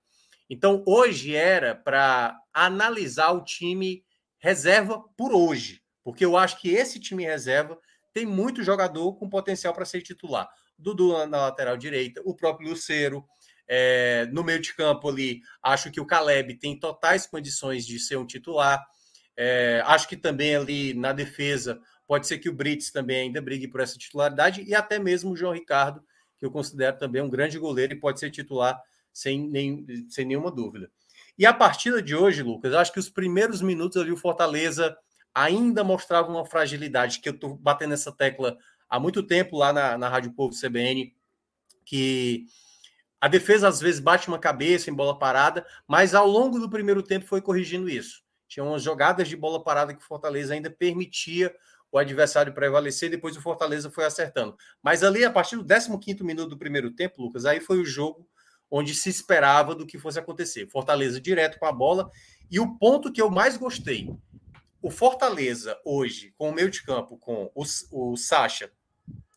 Então, hoje era para analisar o time reserva por hoje, porque eu acho que esse time reserva tem muito jogador com potencial para ser titular. Dudu na lateral direita, o próprio Luceiro. É, no meio de campo ali, acho que o Caleb tem totais condições de ser um titular. É, acho que também ali na defesa pode ser que o Brits também ainda brigue por essa titularidade e até mesmo o João Ricardo, que eu considero também um grande goleiro e pode ser titular sem, nem, sem nenhuma dúvida. E a partida de hoje, Lucas, acho que os primeiros minutos ali o Fortaleza ainda mostrava uma fragilidade, que eu estou batendo essa tecla há muito tempo lá na, na Rádio Povo CBN, que a defesa às vezes bate uma cabeça em bola parada, mas ao longo do primeiro tempo foi corrigindo isso. Tinha umas jogadas de bola parada que o Fortaleza ainda permitia o adversário prevalecer, depois o Fortaleza foi acertando. Mas ali, a partir do 15 minuto do primeiro tempo, Lucas, aí foi o jogo onde se esperava do que fosse acontecer. Fortaleza direto com a bola. E o ponto que eu mais gostei, o Fortaleza hoje, com o meio de campo, com o, o Sacha,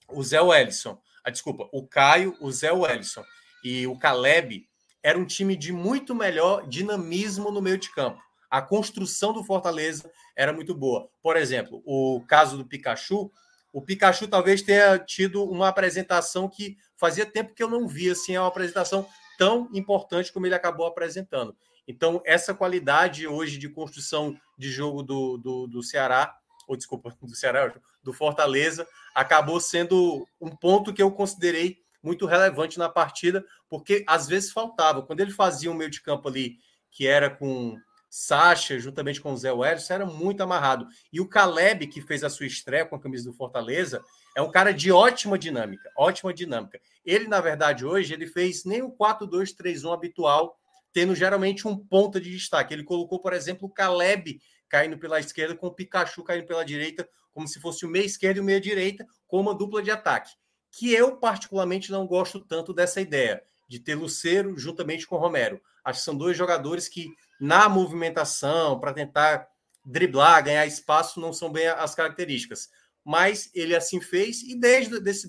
o Zé Wellison, a ah, desculpa, o Caio, o Zé Wellison e o Caleb, era um time de muito melhor dinamismo no meio de campo. A construção do Fortaleza era muito boa. Por exemplo, o caso do Pikachu, o Pikachu talvez tenha tido uma apresentação que fazia tempo que eu não via assim, uma apresentação tão importante como ele acabou apresentando. Então, essa qualidade hoje de construção de jogo do, do, do Ceará, ou desculpa, do Ceará, do Fortaleza, acabou sendo um ponto que eu considerei muito relevante na partida, porque às vezes faltava. Quando ele fazia um meio de campo ali, que era com Sacha, juntamente com o Zé Wellison, era muito amarrado. E o Caleb, que fez a sua estreia com a camisa do Fortaleza, é um cara de ótima dinâmica, ótima dinâmica. Ele, na verdade, hoje, ele fez nem o 4-2-3-1 habitual, tendo geralmente um ponta de destaque. Ele colocou, por exemplo, o Caleb caindo pela esquerda, com o Pikachu caindo pela direita, como se fosse o meia esquerda e o meia direita, com uma dupla de ataque. Que eu, particularmente, não gosto tanto dessa ideia de ter Luceiro juntamente com Romero. Acho que são dois jogadores que na movimentação, para tentar driblar, ganhar espaço, não são bem as características. Mas ele assim fez, e desde esse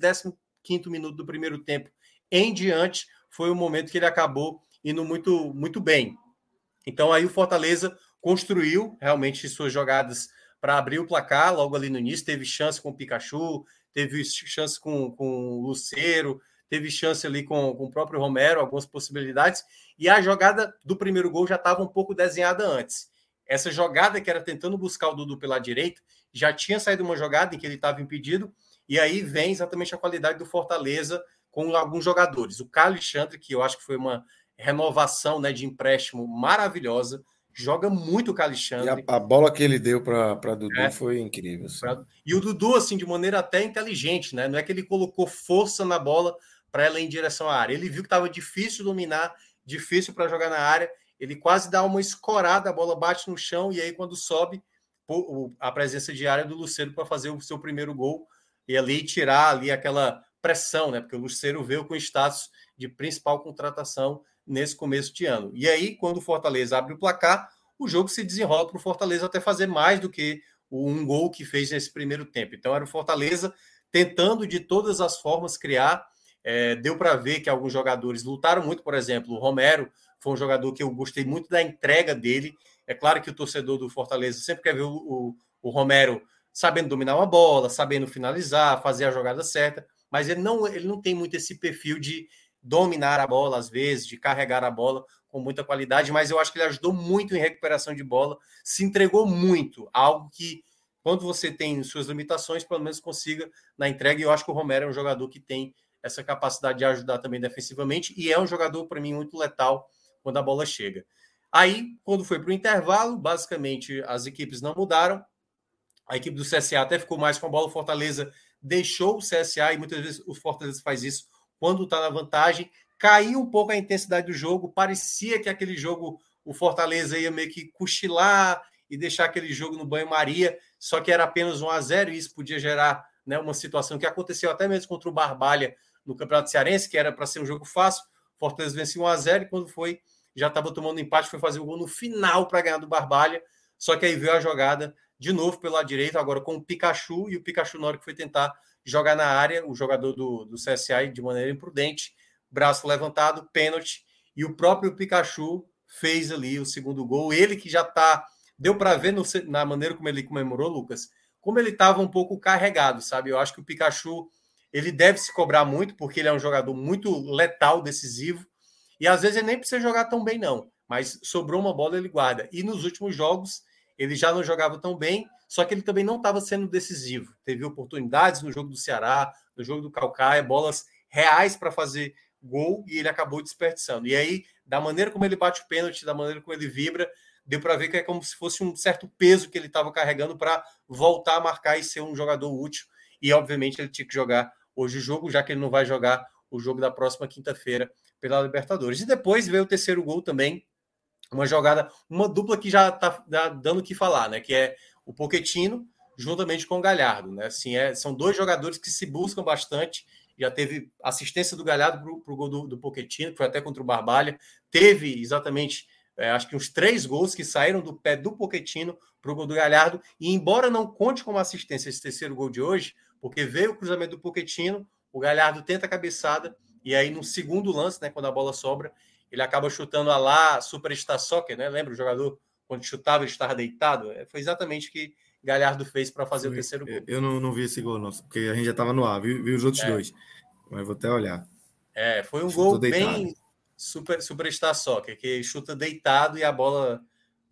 15 minuto do primeiro tempo em diante, foi o momento que ele acabou indo muito, muito bem. Então aí o Fortaleza construiu realmente suas jogadas para abrir o placar logo ali no início, teve chance com o Pikachu, teve chance com, com o Luceiro, teve chance ali com, com o próprio Romero, algumas possibilidades, e a jogada do primeiro gol já estava um pouco desenhada antes. Essa jogada que era tentando buscar o Dudu pela direita, já tinha saído uma jogada em que ele estava impedido, e aí vem exatamente a qualidade do Fortaleza com alguns jogadores. O Carlos que eu acho que foi uma renovação né, de empréstimo maravilhosa, joga muito o Alexandre. A, a, bola que ele deu para Dudu é. foi incrível. Assim. E o Dudu, assim, de maneira até inteligente, né? Não é que ele colocou força na bola para ela em direção à área. Ele viu que estava difícil dominar, difícil para jogar na área. Ele quase dá uma escorada, a bola bate no chão e aí quando sobe a presença diária do Luceiro para fazer o seu primeiro gol e ali tirar ali aquela pressão, né? Porque o Luceiro veio com status de principal contratação nesse começo de ano. E aí, quando o Fortaleza abre o placar, o jogo se desenrola para o Fortaleza até fazer mais do que um gol que fez nesse primeiro tempo. Então, era o Fortaleza tentando de todas as formas criar é, deu para ver que alguns jogadores lutaram muito, por exemplo, o Romero foi um jogador que eu gostei muito da entrega dele. É claro que o torcedor do Fortaleza sempre quer ver o, o, o Romero sabendo dominar uma bola, sabendo finalizar, fazer a jogada certa, mas ele não, ele não tem muito esse perfil de dominar a bola, às vezes, de carregar a bola com muita qualidade, mas eu acho que ele ajudou muito em recuperação de bola, se entregou muito, algo que, quando você tem suas limitações, pelo menos consiga na entrega, e eu acho que o Romero é um jogador que tem essa capacidade de ajudar também defensivamente e é um jogador, para mim, muito letal quando a bola chega. Aí, quando foi para o intervalo, basicamente as equipes não mudaram. A equipe do CSA até ficou mais com a bola. O Fortaleza deixou o CSA e muitas vezes o Fortaleza faz isso quando está na vantagem. Caiu um pouco a intensidade do jogo. Parecia que aquele jogo o Fortaleza ia meio que cochilar e deixar aquele jogo no banho-maria. Só que era apenas um a 0 e isso podia gerar né, uma situação que aconteceu até mesmo contra o Barbalha no Campeonato Cearense, que era para ser um jogo fácil. Fortaleza venceu 1 a 0 e quando foi, já estava tomando empate, foi fazer o gol no final para ganhar do Barbalha. Só que aí veio a jogada de novo pelo lado direito, agora com o Pikachu, e o Pikachu, na hora que foi tentar jogar na área, o jogador do, do CSA de maneira imprudente, braço levantado, pênalti, e o próprio Pikachu fez ali o segundo gol. Ele que já tá. Deu para ver no, na maneira como ele comemorou, Lucas, como ele estava um pouco carregado, sabe? Eu acho que o Pikachu ele deve se cobrar muito, porque ele é um jogador muito letal, decisivo, e às vezes ele nem precisa jogar tão bem, não. Mas sobrou uma bola, ele guarda. E nos últimos jogos, ele já não jogava tão bem, só que ele também não estava sendo decisivo. Teve oportunidades no jogo do Ceará, no jogo do Calcaia, bolas reais para fazer gol e ele acabou desperdiçando. E aí, da maneira como ele bate o pênalti, da maneira como ele vibra, deu para ver que é como se fosse um certo peso que ele estava carregando para voltar a marcar e ser um jogador útil. E obviamente ele tinha que jogar hoje o jogo, já que ele não vai jogar o jogo da próxima quinta-feira pela Libertadores. E depois veio o terceiro gol também, uma jogada, uma dupla que já está dando o que falar, né? Que é o Poquetino juntamente com o Galhardo, né? Assim, é, são dois jogadores que se buscam bastante. Já teve assistência do Galhardo para o gol do, do Poquetino, que foi até contra o Barbalha. Teve exatamente, é, acho que uns três gols que saíram do pé do Poquetino para o gol do Galhardo. E embora não conte como assistência esse terceiro gol de hoje, porque veio o cruzamento do Poquetino, o Galhardo tenta a cabeçada, e aí no segundo lance, né, quando a bola sobra, ele acaba chutando a lá Superstar Soccer, né? Lembra o jogador quando chutava ele estava deitado? É, foi exatamente o que Galhardo fez para fazer Foi, o terceiro gol. Eu não, não vi esse gol, não, porque a gente já estava no ar, vi, vi os outros é. dois. Mas vou até olhar. É, foi um Chutou gol deitado. bem super, Superstar Soccer, que chuta deitado e a bola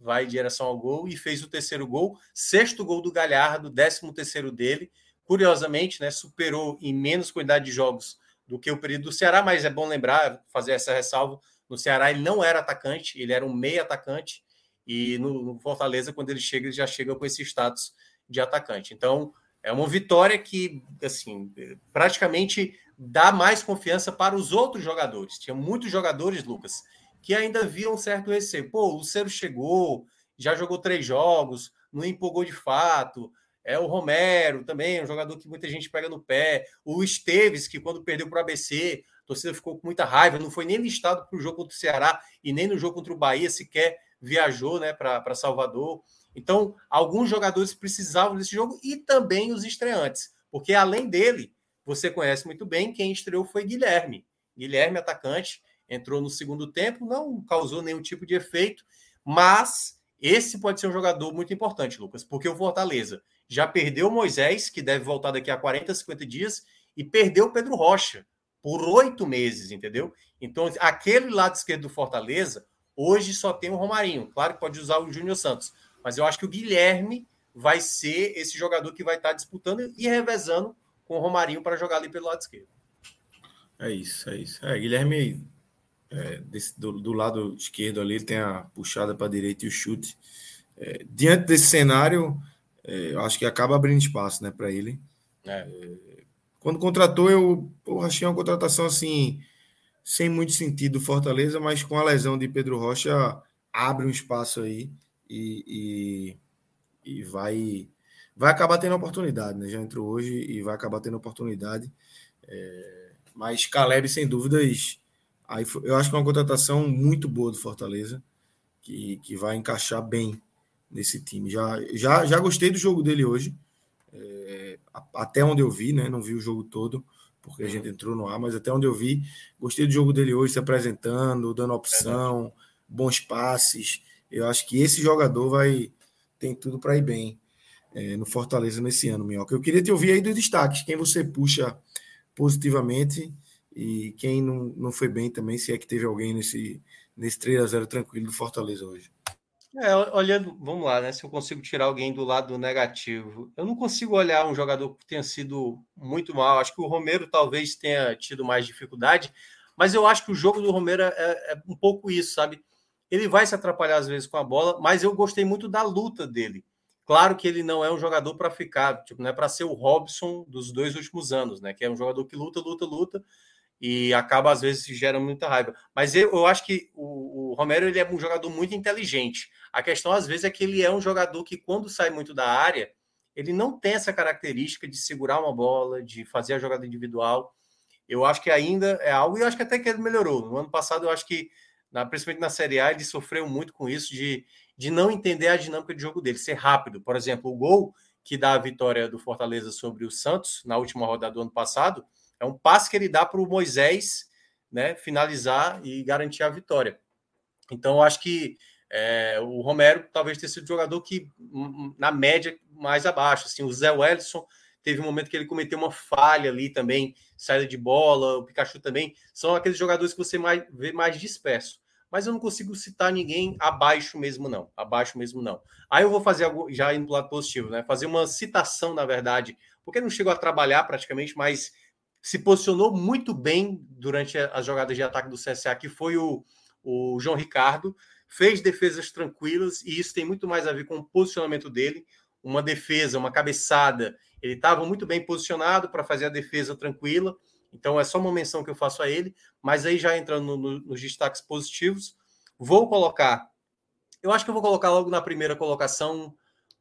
vai em direção ao gol e fez o terceiro gol, sexto gol do Galhardo, décimo terceiro dele curiosamente, né, superou em menos quantidade de jogos do que o período do Ceará, mas é bom lembrar, fazer essa ressalva, no Ceará ele não era atacante, ele era um meio atacante, e no, Fortaleza, quando ele chega, ele já chega com esse status de atacante. Então, é uma vitória que, assim, praticamente dá mais confiança para os outros jogadores. Tinha muitos jogadores, Lucas, que ainda viam um certo receio. Pô, o Lucero chegou, já jogou três jogos, não empolgou de fato. É o Romero também, um jogador que muita gente pega no pé. O Esteves, que quando perdeu para o ABC, a torcida ficou com muita raiva, não foi nem listado para o jogo contra o Ceará e nem no jogo contra o Bahia sequer viajou né, para Salvador. Então, alguns jogadores precisavam desse jogo e também os estreantes, porque além dele, você conhece muito bem, quem estreou foi Guilherme. Guilherme, atacante, entrou no segundo tempo, não causou nenhum tipo de efeito, mas esse pode ser um jogador muito importante, Lucas, porque o Fortaleza já perdeu Moisés, que deve voltar daqui a 40, 50 dias, e perdeu Pedro Rocha por oito meses, entendeu? Então, aquele lado esquerdo do Fortaleza, hoje só tem o Romarinho. Claro que pode usar o Júnior Santos, mas eu acho que o Guilherme vai ser esse jogador que vai estar disputando e revezando com o Romarinho para jogar ali pelo lado esquerdo. É isso, é isso. É, Guilherme, é, desse, do, do, lado esquerdo ali, tem a puxada para a direita e o chute. É, diante desse cenário, é, eu acho que acaba abrindo espaço né, para ele. É. É, quando contratou, eu, eu achei uma contratação assim, sem muito sentido Fortaleza, mas com a lesão de Pedro Rocha, abre um espaço aí e, e, e vai, vai acabar tendo oportunidade. Né? Já entrou hoje e vai acabar tendo oportunidade. É, mas Caleb, sem dúvidas, aí eu acho que é uma contratação muito boa do Fortaleza, que, que vai encaixar bem nesse time. Já, já, já gostei do jogo dele hoje, é, até onde eu vi, né? Não vi o jogo todo, porque a gente entrou no ar, mas até onde eu vi, gostei do jogo dele hoje, se apresentando, dando opção, bons passes. Eu acho que esse jogador vai tem tudo para ir bem é, no Fortaleza nesse ano, Minhoca. Eu queria te ouvir aí dos destaques, quem você puxa positivamente e quem não, não foi bem também, se é que teve alguém nesse, nesse 3 a 0 tranquilo do Fortaleza hoje. É, olhando, vamos lá, né? Se eu consigo tirar alguém do lado negativo, eu não consigo olhar um jogador que tenha sido muito mal. Acho que o Romero talvez tenha tido mais dificuldade, mas eu acho que o jogo do Romero é, é um pouco isso, sabe? Ele vai se atrapalhar às vezes com a bola, mas eu gostei muito da luta dele. Claro que ele não é um jogador para ficar, tipo, não é para ser o Robson dos dois últimos anos, né? Que é um jogador que luta, luta, luta, e acaba às vezes gera muita raiva. Mas eu, eu acho que o, o, Romero ele é um jogador muito inteligente. A questão às vezes é que ele é um jogador que quando sai muito da área, ele não tem essa característica de segurar uma bola, de fazer a jogada individual. Eu acho que ainda é algo e eu acho que até que ele melhorou. No ano passado eu acho que na, principalmente na Série A ele sofreu muito com isso de, de não entender a dinâmica de jogo dele, ser rápido. Por exemplo, o gol que dá a vitória do Fortaleza sobre o Santos na última rodada do ano passado é um passe que ele dá para o Moisés né, finalizar e garantir a vitória. Então, eu acho que é, o Romero talvez tenha sido o jogador que, na média, mais abaixo. Assim, o Zé Wellison teve um momento que ele cometeu uma falha ali também, saída de bola, o Pikachu também. São aqueles jogadores que você mais, vê mais disperso. Mas eu não consigo citar ninguém abaixo mesmo, não. Abaixo mesmo, não. Aí eu vou fazer algo, já indo para o lado positivo, né? Fazer uma citação, na verdade, porque não chegou a trabalhar praticamente, mas se posicionou muito bem durante as jogadas de ataque do CSA, que foi o, o João Ricardo fez defesas tranquilas e isso tem muito mais a ver com o posicionamento dele. Uma defesa, uma cabeçada, ele estava muito bem posicionado para fazer a defesa tranquila. Então é só uma menção que eu faço a ele. Mas aí já entrando no, no, nos destaques positivos, vou colocar. Eu acho que eu vou colocar logo na primeira colocação,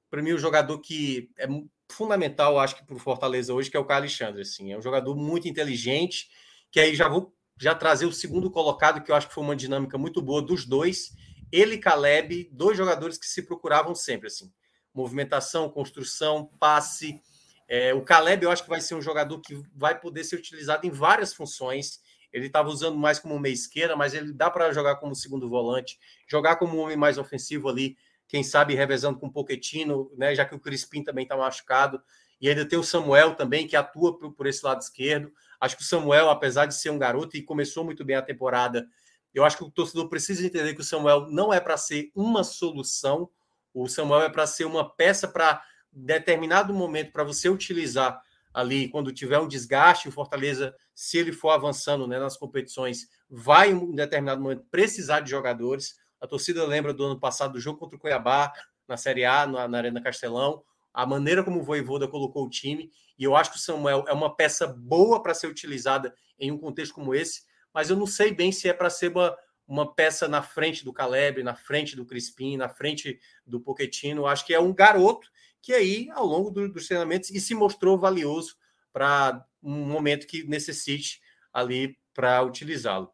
para mim, o jogador que é fundamental, acho que para o Fortaleza hoje, que é o Carlos Alexandre. Assim, é um jogador muito inteligente, que aí já vou já trazer o segundo colocado, que eu acho que foi uma dinâmica muito boa dos dois ele e Caleb, dois jogadores que se procuravam sempre, assim. Movimentação, construção, passe. É, o Caleb, eu acho que vai ser um jogador que vai poder ser utilizado em várias funções. Ele estava usando mais como meia esquerda, mas ele dá para jogar como segundo volante, jogar como um homem mais ofensivo ali, quem sabe revezando com o Poquetino, né, já que o Crispim também está machucado. E ainda tem o Samuel também, que atua por, por, esse lado esquerdo. Acho que o Samuel, apesar de ser um garoto e começou muito bem a temporada, eu acho que o torcedor precisa entender que o Samuel não é para ser uma solução, o Samuel é para ser uma peça para determinado momento para você utilizar ali quando tiver um desgaste, o Fortaleza, se ele for avançando né, nas competições, vai em determinado momento precisar de jogadores. A torcida lembra do ano passado do jogo contra o Cuiabá na Série A, na, na Arena Castelão, a maneira como o Voivoda colocou o time, e eu acho que o Samuel é uma peça boa para ser utilizada em um contexto como esse, mas eu não sei bem se é para ser uma, uma peça na frente do Caleb, na frente do Crispim, na frente do Poquetino. Acho que é um garoto que aí, ao longo do, dos treinamentos, e se mostrou valioso para um momento que necessite ali para utilizá-lo.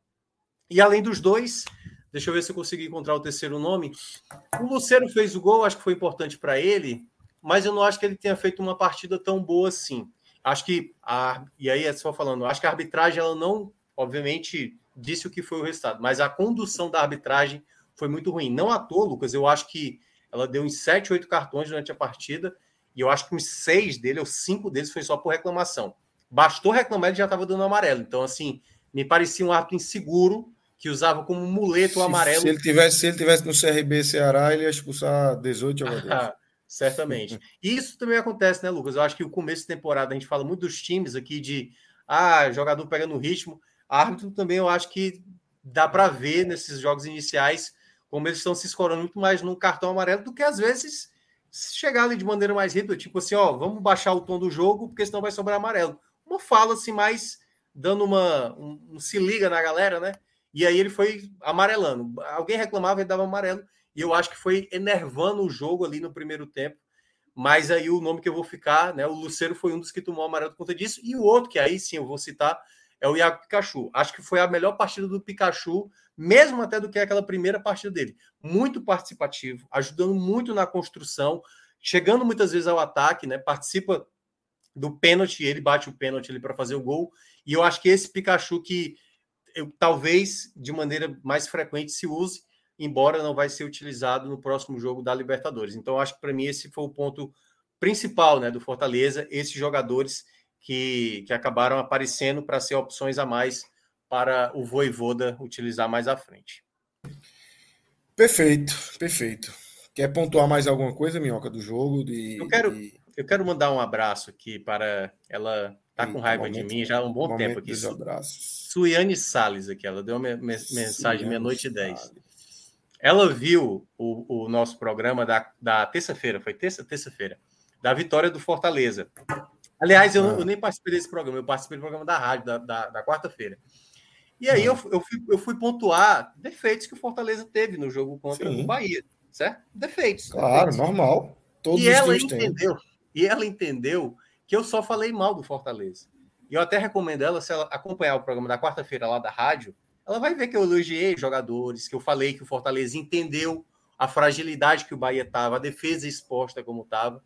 E além dos dois, deixa eu ver se eu consigo encontrar o terceiro nome. O Luciano fez o gol, acho que foi importante para ele, mas eu não acho que ele tenha feito uma partida tão boa assim. Acho que a, e aí é só falando, acho que a arbitragem ela não obviamente, disse o que foi o resultado, mas a condução da arbitragem foi muito ruim. Não à toa, Lucas, eu acho que ela deu uns 7, 8 cartões durante a partida, e eu acho que uns 6 dele, ou 5 deles, foi só por reclamação. Bastou reclamar, ele já estava dando amarelo. Então, assim, me parecia um árbitro inseguro, que usava como muleto o amarelo. Se ele, tivesse, se ele tivesse no CRB Ceará, ele ia expulsar 18 jogadores. certamente. Isso também acontece, né, Lucas? Eu acho que o começo de temporada, a gente fala muito dos times aqui de ah, jogador pegando ritmo. Árbitro também eu acho que dá para ver nesses jogos iniciais como eles estão se escorando muito mais no cartão amarelo do que às vezes chegar ali de maneira mais rápida, tipo assim, ó, vamos baixar o tom do jogo, porque senão vai sobrar amarelo. Uma fala assim, mais dando uma um, um, se liga na galera, né? E aí ele foi amarelando. Alguém reclamava e dava amarelo, e eu acho que foi enervando o jogo ali no primeiro tempo. Mas aí o nome que eu vou ficar, né? O Luceiro foi um dos que tomou amarelo por conta disso, e o outro, que aí sim eu vou citar, é o Iago Pikachu. Acho que foi a melhor partida do Pikachu, mesmo até do que aquela primeira partida dele. Muito participativo, ajudando muito na construção, chegando muitas vezes ao ataque, né? Participa do pênalti, ele bate o pênalti ali para fazer o gol. E eu acho que esse Pikachu que eu, talvez de maneira mais frequente se use, embora não vai ser utilizado no próximo jogo da Libertadores. Então acho que para mim esse foi o ponto principal, né, do Fortaleza, esses jogadores que, que acabaram aparecendo para ser opções a mais para o Voivoda utilizar mais à frente. Perfeito, perfeito. Quer pontuar mais alguma coisa, Minhoca, do jogo? De, eu, quero, de... eu quero mandar um abraço aqui para ela. Tá com raiva momento, de mim já há um bom tempo aqui. Suiane Salles aqui, ela deu uma mensagem meia-noite e dez. Ela viu o, o nosso programa da, da terça-feira, foi terça? Terça-feira, da vitória do Fortaleza. Aliás, eu, ah. eu, nem participei desse programa, eu participei do programa da rádio, da, da, da quarta-feira. E aí ah. eu, eu, fui, eu fui pontuar defeitos que o Fortaleza teve no jogo contra Sim. o Bahia, certo? Defeitos. Claro, defeitos. normal. Todos e ela entendeu, e ela entendeu que eu só falei mal do Fortaleza. E eu até recomendo ela, se ela acompanhar o programa da quarta-feira lá da rádio, ela vai ver que eu elogiei jogadores, que eu falei que o Fortaleza entendeu a fragilidade que o Bahia estava, a defesa exposta como estava.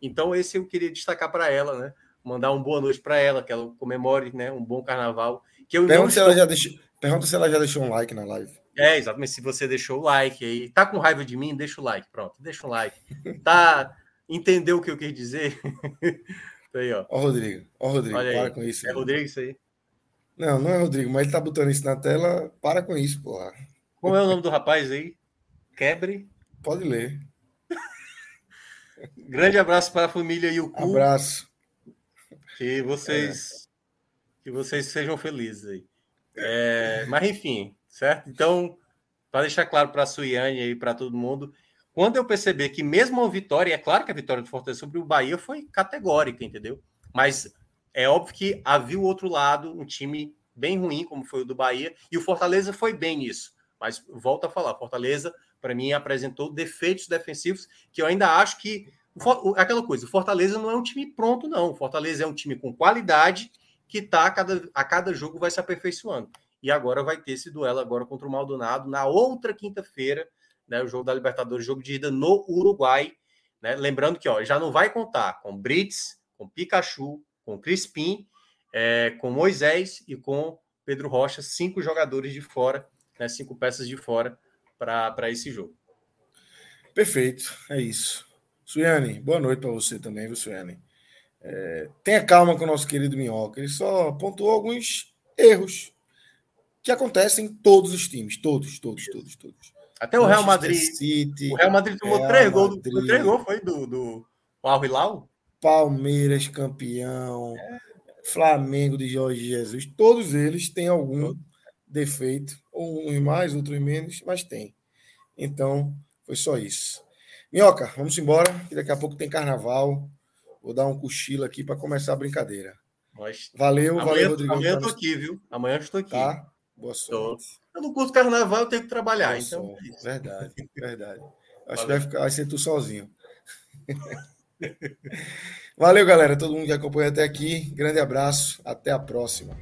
Então, esse eu queria destacar para ela, né? Mandar uma boa noite para ela, que ela comemore né, um bom carnaval. Que eu pergunta, se ela já deixou, pergunta se ela já deixou um like na live. É, exatamente. Se você deixou o like aí, tá com raiva de mim, deixa o like. Pronto, deixa o like. Tá. Entendeu o que eu quis dizer? aí, ó. Ó, Rodrigo. Ó, Rodrigo, Olha para aí. com isso. É Rodrigo isso aí? Não, não é Rodrigo, mas ele tá botando isso na tela. Para com isso, porra. Como é o nome do rapaz aí? Quebre? Pode ler. Grande abraço para a família e o cu. Abraço. Que vocês é. que vocês sejam felizes aí. É, mas enfim, certo? Então, para deixar claro para a Suiane e para todo mundo, quando eu perceber que mesmo a vitória, é claro que a vitória do Fortaleza sobre o Bahia foi categórica, entendeu? Mas é óbvio que havia o outro lado, um time bem ruim, como foi o do Bahia, e o Fortaleza foi bem nisso. Mas volto a falar, Fortaleza, para mim, apresentou defeitos defensivos que eu ainda acho que. Aquela coisa, o Fortaleza não é um time pronto, não. O Fortaleza é um time com qualidade que tá a cada, a cada jogo vai se aperfeiçoando. E agora vai ter esse duelo agora contra o Maldonado na outra quinta-feira, né, o jogo da Libertadores, jogo de ida no Uruguai. Né? Lembrando que ó, já não vai contar com Brits, com Pikachu, com Crispim, é, com Moisés e com Pedro Rocha, cinco jogadores de fora, né, cinco peças de fora para esse jogo. Perfeito, é isso. Suiane, boa noite para você também, viu, Suiane? É, tenha calma com o nosso querido Minhoca. Ele só pontuou alguns erros que acontecem em todos os times. Todos, todos, todos, todos. Até o Real Madrid. City, o Real Madrid tomou Real três gols. Três gols foi do, do Al Hilal? Palmeiras campeão. É. Flamengo de Jorge Jesus. Todos eles têm algum defeito. Uns mais, outros menos, mas tem. Então, foi só isso. Minhoca, vamos embora, que daqui a pouco tem carnaval. Vou dar um cochilo aqui para começar a brincadeira. Valeu, amanhã, valeu, Rodrigo. Amanhã eu tô aqui, viu? Amanhã eu estou aqui. Tá? Boa sorte. Eu não curto carnaval, eu tenho que trabalhar. Boa então... Sorte. Verdade, verdade. Acho valeu. que vai, ficar, vai ser tu sozinho. valeu, galera. Todo mundo que acompanha até aqui. Grande abraço. Até a próxima.